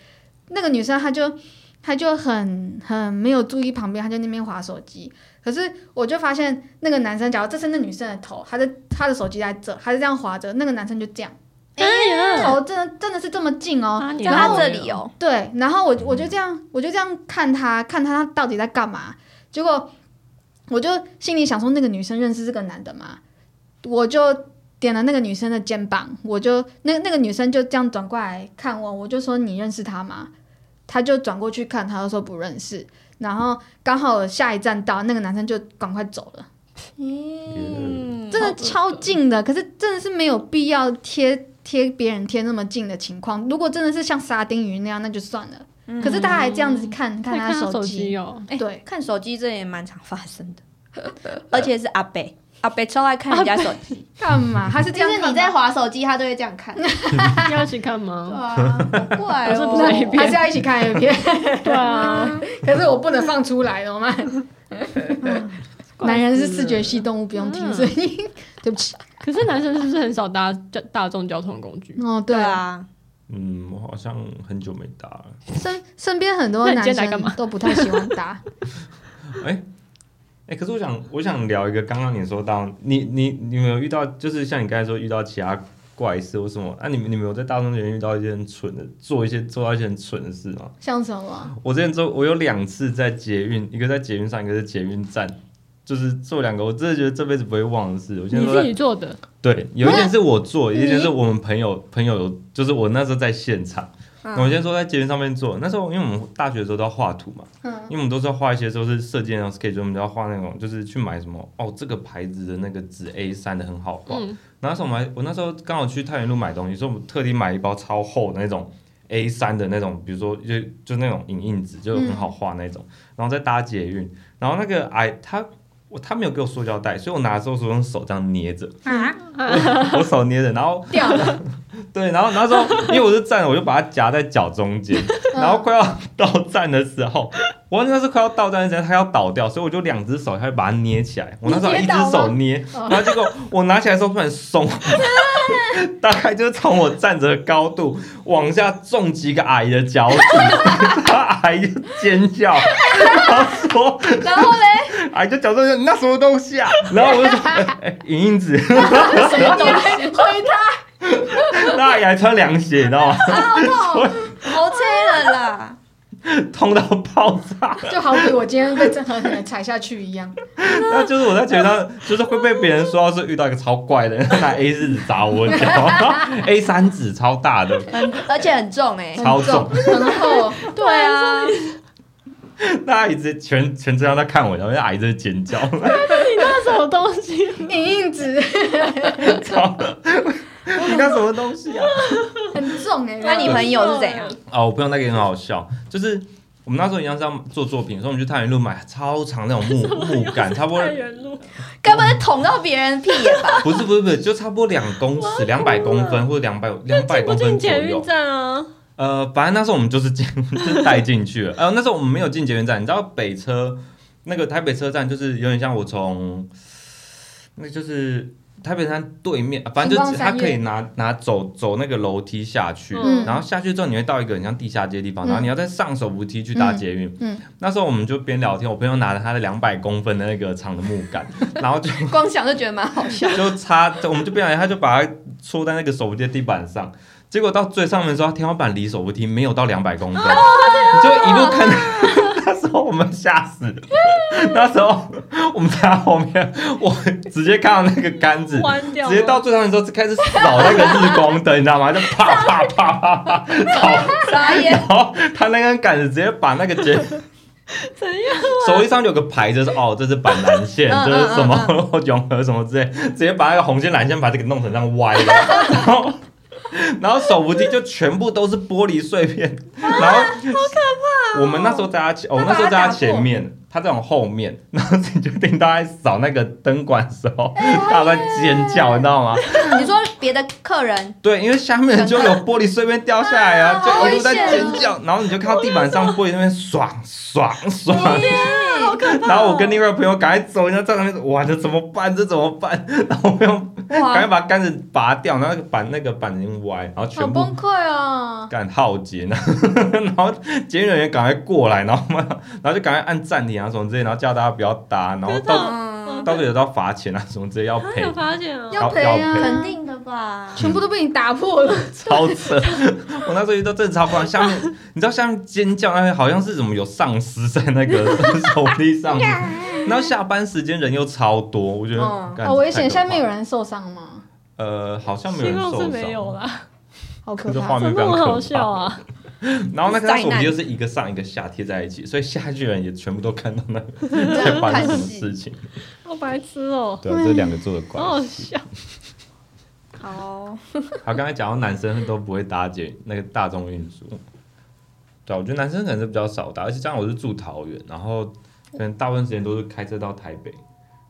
[SPEAKER 3] 那个女生她就她就很很没有注意旁边，她就那边划手机。可是我就发现那个男生，假如这是那女生的头，他的他的手机在这，他是这样划着，那个男生就这样，
[SPEAKER 1] 哎呀，
[SPEAKER 3] 头真的真的是这么近哦。
[SPEAKER 2] 在
[SPEAKER 3] 后
[SPEAKER 2] 这里哦，
[SPEAKER 3] 对，然后我我就这样，我就这样看他，看他到底在干嘛。结果我就心里想说，那个女生认识这个男的吗？我就点了那个女生的肩膀，我就那那个女生就这样转过来看我，我就说你认识他吗？他就转过去看，他就说不认识。然后刚好下一站到，那个男生就赶快走了，
[SPEAKER 2] 嗯，
[SPEAKER 3] 真的超近的，可是真的是没有必要贴贴别人贴那么近的情况。如果真的是像沙丁鱼那样，那就算了。可是他还这样子看看他
[SPEAKER 1] 在看他手
[SPEAKER 3] 机，
[SPEAKER 1] 机哦，
[SPEAKER 2] 哎
[SPEAKER 3] 对。
[SPEAKER 2] 看手机这也蛮常发生的，<laughs> 而且是阿北，阿北超爱看人家手机，<laughs>
[SPEAKER 3] 干嘛？他是这样看吗
[SPEAKER 2] 就是你在划手机，他都会这样看，<laughs>
[SPEAKER 1] 要一起看吗？<laughs>
[SPEAKER 2] 啊，好怪
[SPEAKER 1] 不是不
[SPEAKER 2] 哦
[SPEAKER 1] 是，一边
[SPEAKER 3] 还是要一起看 A 片？
[SPEAKER 1] 对啊，
[SPEAKER 3] 可是我不能放出来，怎么办？男人是视觉系动物，不用听声音。对不起。
[SPEAKER 1] 可是男生是不是很少搭交大众交通工具？
[SPEAKER 3] 哦，对
[SPEAKER 2] 对
[SPEAKER 3] 啊，
[SPEAKER 2] 啊，
[SPEAKER 4] 嗯，我好像很久没搭了。
[SPEAKER 3] 身身边很多
[SPEAKER 1] 那你
[SPEAKER 3] 男
[SPEAKER 1] 今天来干嘛
[SPEAKER 3] 生都不太喜欢搭。
[SPEAKER 4] 哎、可是我想，我想聊一个，刚刚你说到，你你你有没有遇到，就是像你刚才说遇到其他怪事或什么？啊，你们你们有在大众点遇到一些很蠢的，做一些做到一些很蠢的事吗？
[SPEAKER 3] 像什么？
[SPEAKER 4] 我之前做，我有两次在捷运，一个在捷运上，一个在捷运站，就是做两个，我真的觉得这辈子不会忘的事。我现在
[SPEAKER 1] 你自己做的，
[SPEAKER 4] 对，有一件是我做，有一件是我们朋友朋友有，就是我那时候在现场。
[SPEAKER 2] 嗯。
[SPEAKER 4] 我先说在捷运上面做，那时候因为我们大学的时候都要画图嘛，
[SPEAKER 3] 嗯，
[SPEAKER 4] 因为我们都是要画一些都是设计那种 sketch，我们都要画那种就是去买什么哦这个牌子的那个纸 A 三的很好画。
[SPEAKER 1] 嗯，
[SPEAKER 4] 然后那时候我们还我那时候刚好去太原路买东西，所以我们特地买一包超厚的那种 A 三的那种，比如说就就那种影印纸，就很好画那种。然后再搭捷运，然后那个哎他我他没有给我塑胶袋，所以我拿的时候是用手这样捏着，
[SPEAKER 2] 啊，<laughs>
[SPEAKER 4] 我手捏着，然后
[SPEAKER 3] 掉了。<laughs>
[SPEAKER 4] 对，然后那时候因为我是站着，我就把它夹在脚中间，然后快要到站的时候，我那是快要到站的时候，它要倒掉，所以我就两只手，它就把它捏起来。我那时候一只手捏，然后结果我拿起来的时候突然松，大概就是从我站着的高度往下重击个阿姨的脚趾，阿姨就尖叫，然后说，
[SPEAKER 2] 然后嘞，
[SPEAKER 4] 阿姨就讲说你那什么东西啊？然后我就说，哎、哎影印纸，
[SPEAKER 3] 什么东西？<laughs> 回他，<laughs>
[SPEAKER 4] 那阿姨还穿凉鞋，你知道吗？<laughs>
[SPEAKER 2] 好吹了啦，
[SPEAKER 4] 痛到爆炸。
[SPEAKER 3] 就好比我今天被正狠狠的踩下去一样。
[SPEAKER 4] 那就是我在觉得，就是会被别人说是遇到一个超怪的人，拿 A 四纸砸我脚，<laughs> A 三纸超大的，
[SPEAKER 2] 很而且很重哎，
[SPEAKER 4] 超重，
[SPEAKER 3] 很厚。
[SPEAKER 2] 对啊，
[SPEAKER 4] 那阿姨直接全全车上在看我，然后那阿姨在尖叫，
[SPEAKER 1] 那什么东西？
[SPEAKER 3] 影印纸
[SPEAKER 4] 超，<laughs> 你看什么东西啊？<laughs>
[SPEAKER 3] 很重哎、
[SPEAKER 2] 那你朋友是怎样？
[SPEAKER 4] 哦，我朋友那个也很好笑，就是我们那时候一样是要做作品，所以我们去太原路买超长那种木 <laughs> 木杆，差不多
[SPEAKER 1] 太原路，
[SPEAKER 2] 该不会捅到别人屁眼吧？
[SPEAKER 4] 不是不是不是，就差不多两公尺，两百公分或者两百两百公分左
[SPEAKER 1] 进捷运
[SPEAKER 4] 右。
[SPEAKER 1] 站啊？
[SPEAKER 4] 呃，反正那时候我们就是进，就是带进去了。呃，那时候我们没有进捷运站，你知道北车那个台北车站就是有点像我从，那就是台北山对面，反正就是他可以拿拿走走那个楼梯下去，
[SPEAKER 3] 嗯
[SPEAKER 4] 然后下去之后你会到一个很像地下街的地方，
[SPEAKER 3] 嗯
[SPEAKER 4] 然后你要再上手扶梯去搭捷运。
[SPEAKER 3] 嗯，
[SPEAKER 4] 那时候我们就边聊天，我朋友拿着他的两百公分的那个长的木杆，<laughs> 然后就
[SPEAKER 2] 光想就觉得蛮好笑。
[SPEAKER 4] 就插，我们就边聊天，他就把它戳在那个手扶梯的地板上。结果到最上面的时候，天花板离手扶梯没有到两百公分，你就一路看。候我们吓死了，那时候我们在他后面，我直接看到那个杆子，直接到最上面的时候开始扫那个日光灯，你知道吗？就啪啪啪啪啪扫，然后他那根杆子直接把那个结
[SPEAKER 1] 怎样？
[SPEAKER 4] 手机上有个牌子，是哦，这是板蓝线，
[SPEAKER 2] 嗯
[SPEAKER 4] 这是什么 <laughs> 永和什么之类，直接把那个红线蓝线把这个弄成这样歪了，<laughs> 然后 <laughs> 然后手扶梯就全部都是玻璃碎片，然后好可怕、我们那时候在他前，我们那时候在他前面，他在我后面，<laughs> 然后你就听到他在扫那个灯管的时候，大家在尖叫，你知道吗？
[SPEAKER 2] 你说别的客人？
[SPEAKER 4] 对，因为下面就有玻璃碎片掉下来啊，
[SPEAKER 2] 好
[SPEAKER 4] 就一路在尖叫，然后你就看到地板上玻璃那边爽爽爽。
[SPEAKER 1] 好可怕！<laughs>
[SPEAKER 4] 然后我跟另外朋友赶快走，然后在那边哇，这怎么办？<laughs> 这怎么办？然后我们用赶快，把杆子拔掉，然后那个板那个板已经歪，然后全部
[SPEAKER 3] 崩溃啊。
[SPEAKER 4] 干浩劫呢。<laughs> 然后检验人员赶快过来，然后嘛然后就赶快按暂停啊什么之类，然后叫大家不要搭，然后到
[SPEAKER 2] 嗯，
[SPEAKER 4] 到时候有到罚钱啊什么之类要赔
[SPEAKER 1] 他有，发现啊？
[SPEAKER 3] 要赔啊
[SPEAKER 2] 肯定的吧？
[SPEAKER 3] 全部都被你打破了，
[SPEAKER 4] 超扯。我那时候遇到真的超夸张，下面你知道下面尖叫那边好像是怎么有丧尸在那个手臂上面，<laughs> 然后下班时间人又超多，我觉得
[SPEAKER 3] 好危险。下面有人受伤吗？
[SPEAKER 4] 呃，好像没有人受伤，
[SPEAKER 1] 没有啦，
[SPEAKER 3] 好可怕
[SPEAKER 4] 这画！面
[SPEAKER 1] 怎么那么好笑啊？<laughs>
[SPEAKER 4] 然后那个手机又是一个上一个下贴在一起，所以下去的人也全部都看到那个在发生什么事情。
[SPEAKER 1] 好白痴哦，
[SPEAKER 4] 对啊，这两个做的
[SPEAKER 1] 好好
[SPEAKER 4] 关系。
[SPEAKER 1] 笑。
[SPEAKER 2] 好，
[SPEAKER 4] 好，刚才讲到男生都不会搭捷那个大众运输，对啊，我觉得男生可能是比较少搭，而且加上我是住桃园，然后可能大部分时间都是开车到台北，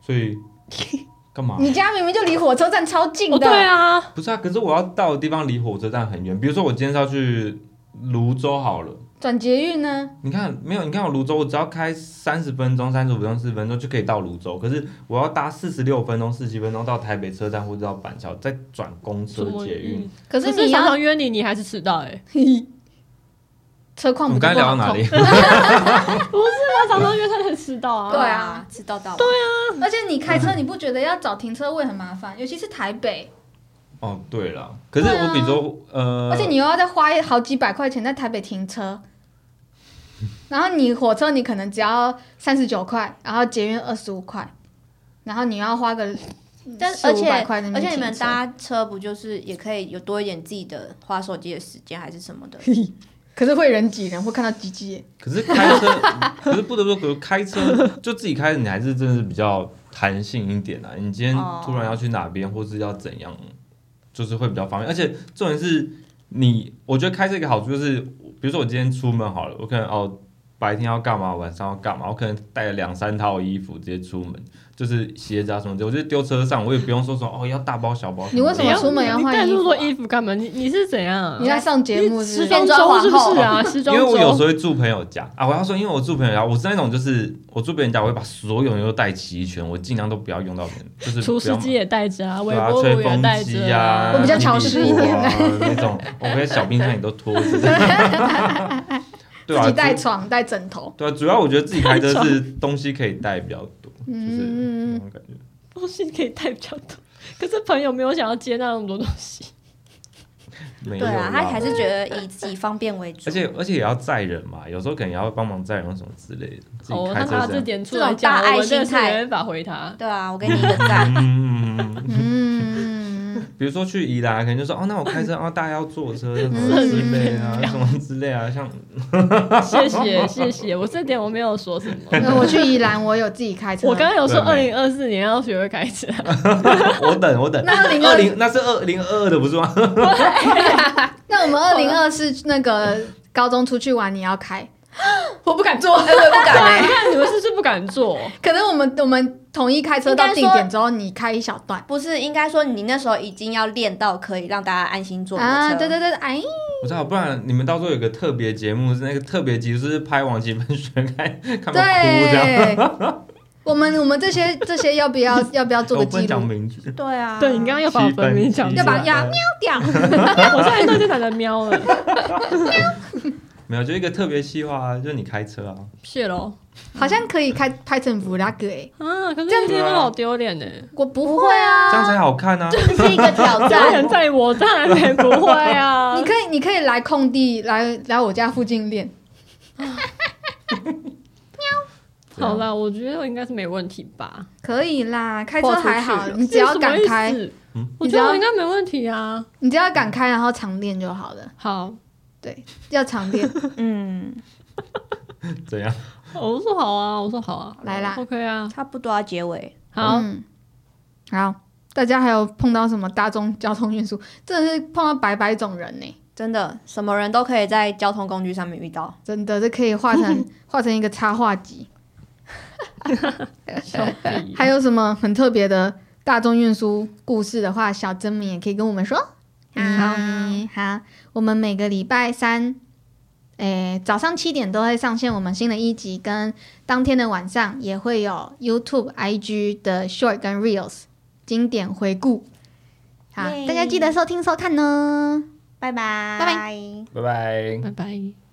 [SPEAKER 4] 所以干嘛？
[SPEAKER 3] 你家明明就离火车站超近
[SPEAKER 1] 哦，
[SPEAKER 3] 的，
[SPEAKER 1] 对啊，
[SPEAKER 4] 不是啊，可是我要到的地方离火车站很远，比如说我今天是要去泸州好了。
[SPEAKER 3] 转捷运呢？
[SPEAKER 4] 你看没有？你看我泸州，我只要开三十分钟、三十五分钟、四十分钟就可以到泸州。可是我要搭四十六分钟、四十七分钟到台北车站或者到板桥，再转公车、捷运。
[SPEAKER 1] 嗯
[SPEAKER 3] 可
[SPEAKER 1] 可是
[SPEAKER 3] 你常
[SPEAKER 1] 常约你，你还是迟到哎。
[SPEAKER 3] 车况不
[SPEAKER 4] 我们刚才聊到哪里？<laughs>
[SPEAKER 1] 不是啊常常约他才迟到啊。
[SPEAKER 3] 对啊，
[SPEAKER 2] 迟到到。对啊，
[SPEAKER 3] 而且你开车，你不觉得要找停车位很麻烦？尤其是台北，
[SPEAKER 4] 哦，对了，可是我比如说，呃，
[SPEAKER 3] 而且你又要再花好几百块钱在台北停车，<laughs> 然后你火车你可能只要三十九块，然后捷运二十五块，然后你要花个四五
[SPEAKER 2] 但而且而且你们搭车不就是也可以有多一点自己的花手机的时间还是什么的？<laughs>
[SPEAKER 3] 可是会人挤人，会看到鸡鸡。
[SPEAKER 4] 可是开车，<laughs> 可是不得不说，可是开车就自己开，你还是真的是比较弹性一点啊。你今天
[SPEAKER 2] 哦
[SPEAKER 4] 突然要去哪边，或是要怎样，就是会比较方便。而且重点是你，我觉得开这个好处就是，比如说我今天出门好了，我可能哦白天要干嘛，晚上要干嘛，我可能带了两三套衣服直接出门，就是鞋子啊什么的，我就丢车上，我也不用说什么哦要大包小包。
[SPEAKER 3] 你为什么出门要换衣服啊
[SPEAKER 1] 带那么多衣服干嘛？你你是怎样啊？
[SPEAKER 3] 你在上节目是不是
[SPEAKER 1] 时装周是不是啊？时装周。
[SPEAKER 4] 因为我有时候会住朋友家啊，我要说，因为我住朋友家，我是那种就是我住别人家，我会把所有人都带齐全，我尽量都不要用到别人，<laughs> 就是
[SPEAKER 1] 除
[SPEAKER 4] 不要
[SPEAKER 1] 湿机也带着啊，微波炉也
[SPEAKER 4] 吹风
[SPEAKER 1] 带
[SPEAKER 4] 机
[SPEAKER 1] 着
[SPEAKER 4] 呀，
[SPEAKER 3] 我比较潮湿一点
[SPEAKER 4] 啊那种，<laughs> 我会小冰箱也都拖着。<laughs>
[SPEAKER 3] 自己带床带枕头，
[SPEAKER 4] 对啊，主要我觉得自己开车是东西可以带比较多，就是
[SPEAKER 3] 嗯
[SPEAKER 4] 那种感觉。
[SPEAKER 1] 东西可以带比较多，可是朋友没有想要接纳那么多东西。<laughs>
[SPEAKER 4] 没有
[SPEAKER 2] 对啊，他
[SPEAKER 4] 啦
[SPEAKER 2] 还是觉得以 <laughs> 自己方便为主。
[SPEAKER 4] 而且而且也要载人嘛，有时候可能也要帮忙载人什么之类的。自己
[SPEAKER 1] 哦，
[SPEAKER 4] 开车是
[SPEAKER 1] 他把这点出来讲，
[SPEAKER 2] 大爱
[SPEAKER 1] 我真的是
[SPEAKER 2] 心态
[SPEAKER 1] 没办法回他。
[SPEAKER 2] 对啊，我给你一个赞。
[SPEAKER 4] 嗯，比如说去宜兰，可能就说哦，那我开车哦，大家要坐车 <laughs> 什么
[SPEAKER 3] 嗯
[SPEAKER 4] 之类啊，什么之类啊，像
[SPEAKER 1] 谢谢谢谢，我这点我没有说什么。
[SPEAKER 3] 那我去宜兰，我有自己开车，
[SPEAKER 1] 我刚刚有说二
[SPEAKER 4] 对
[SPEAKER 1] 零二四年要学会开车，<laughs>
[SPEAKER 4] 我等我等，
[SPEAKER 3] 那2022
[SPEAKER 4] 二零那是二零二二的不是吗？<laughs>
[SPEAKER 3] 那我们二零二是那个高中出去玩，你要开，<gasps> 我不敢坐。
[SPEAKER 2] 哎，我也不敢 <laughs> 哎、
[SPEAKER 1] 你看你们是不是不敢做？
[SPEAKER 3] 可能我们我们统一开车到定点之后，你开一小段
[SPEAKER 2] 不是，应该说你那时候已经要练到可以让大家安心坐你的车。
[SPEAKER 3] 啊，对对对，哎，
[SPEAKER 4] 我知道，不然你们到时候有个特别节目，是那个特别集，就是拍王奇芬学开，看他哭这样。
[SPEAKER 3] 对，<laughs> 我们我们这些这些要不要要不要做个记录？
[SPEAKER 4] 讲名字。
[SPEAKER 2] 对啊，
[SPEAKER 1] 对你刚刚又把我本名讲，
[SPEAKER 3] 要把呀
[SPEAKER 4] 喵
[SPEAKER 3] 掉，<laughs>
[SPEAKER 1] 我现在都就才能瞄了，
[SPEAKER 4] 没有，就一个特别细化啊，就是你开车啊，
[SPEAKER 1] 谢喽。
[SPEAKER 3] 好像可以开拍成 vlog 哎，
[SPEAKER 1] 啊，可是这样真的好丢脸呢。
[SPEAKER 3] 我不会啊，
[SPEAKER 4] 这样才好看啊。
[SPEAKER 2] 这是一个挑
[SPEAKER 1] 丢
[SPEAKER 2] 战
[SPEAKER 1] 脸。在我，当然也不会啊。
[SPEAKER 3] 你可以你可以来空地来来我家附近练，<laughs>
[SPEAKER 1] 好啦，我觉得应该是没问题吧。
[SPEAKER 3] 可以啦，开车还好，你只要敢开，
[SPEAKER 1] 我觉得我应该没问题啊。
[SPEAKER 3] 你只要敢开，然后常练就好了。
[SPEAKER 1] 好，
[SPEAKER 3] 要长练，<laughs>
[SPEAKER 2] 嗯，
[SPEAKER 4] 怎样？
[SPEAKER 1] 我说好啊，我说好啊，
[SPEAKER 3] 来啦
[SPEAKER 1] ，OK 啊，
[SPEAKER 2] 差不多要结尾。
[SPEAKER 1] 好，
[SPEAKER 3] 嗯，好，大家还有碰到什么大众交通运输，真的是碰到百百种人呢，
[SPEAKER 2] 真的，什么人都可以在交通工具上面遇到。
[SPEAKER 3] 真的这可以画成 <laughs> 画成一个插画集。还有什么很特别的大众运输故事的话，小珍们也可以跟我们说。嗯，好，我们每个礼拜三，诶、早上七点都会上线我们新的一集，跟当天的晚上也会有 YouTube、IG 的 Short 跟 Reels 经典回顾。好，大家记得收听收看呢。
[SPEAKER 2] 拜拜，
[SPEAKER 3] 拜拜
[SPEAKER 2] 拜。
[SPEAKER 4] 拜拜。
[SPEAKER 1] 拜拜。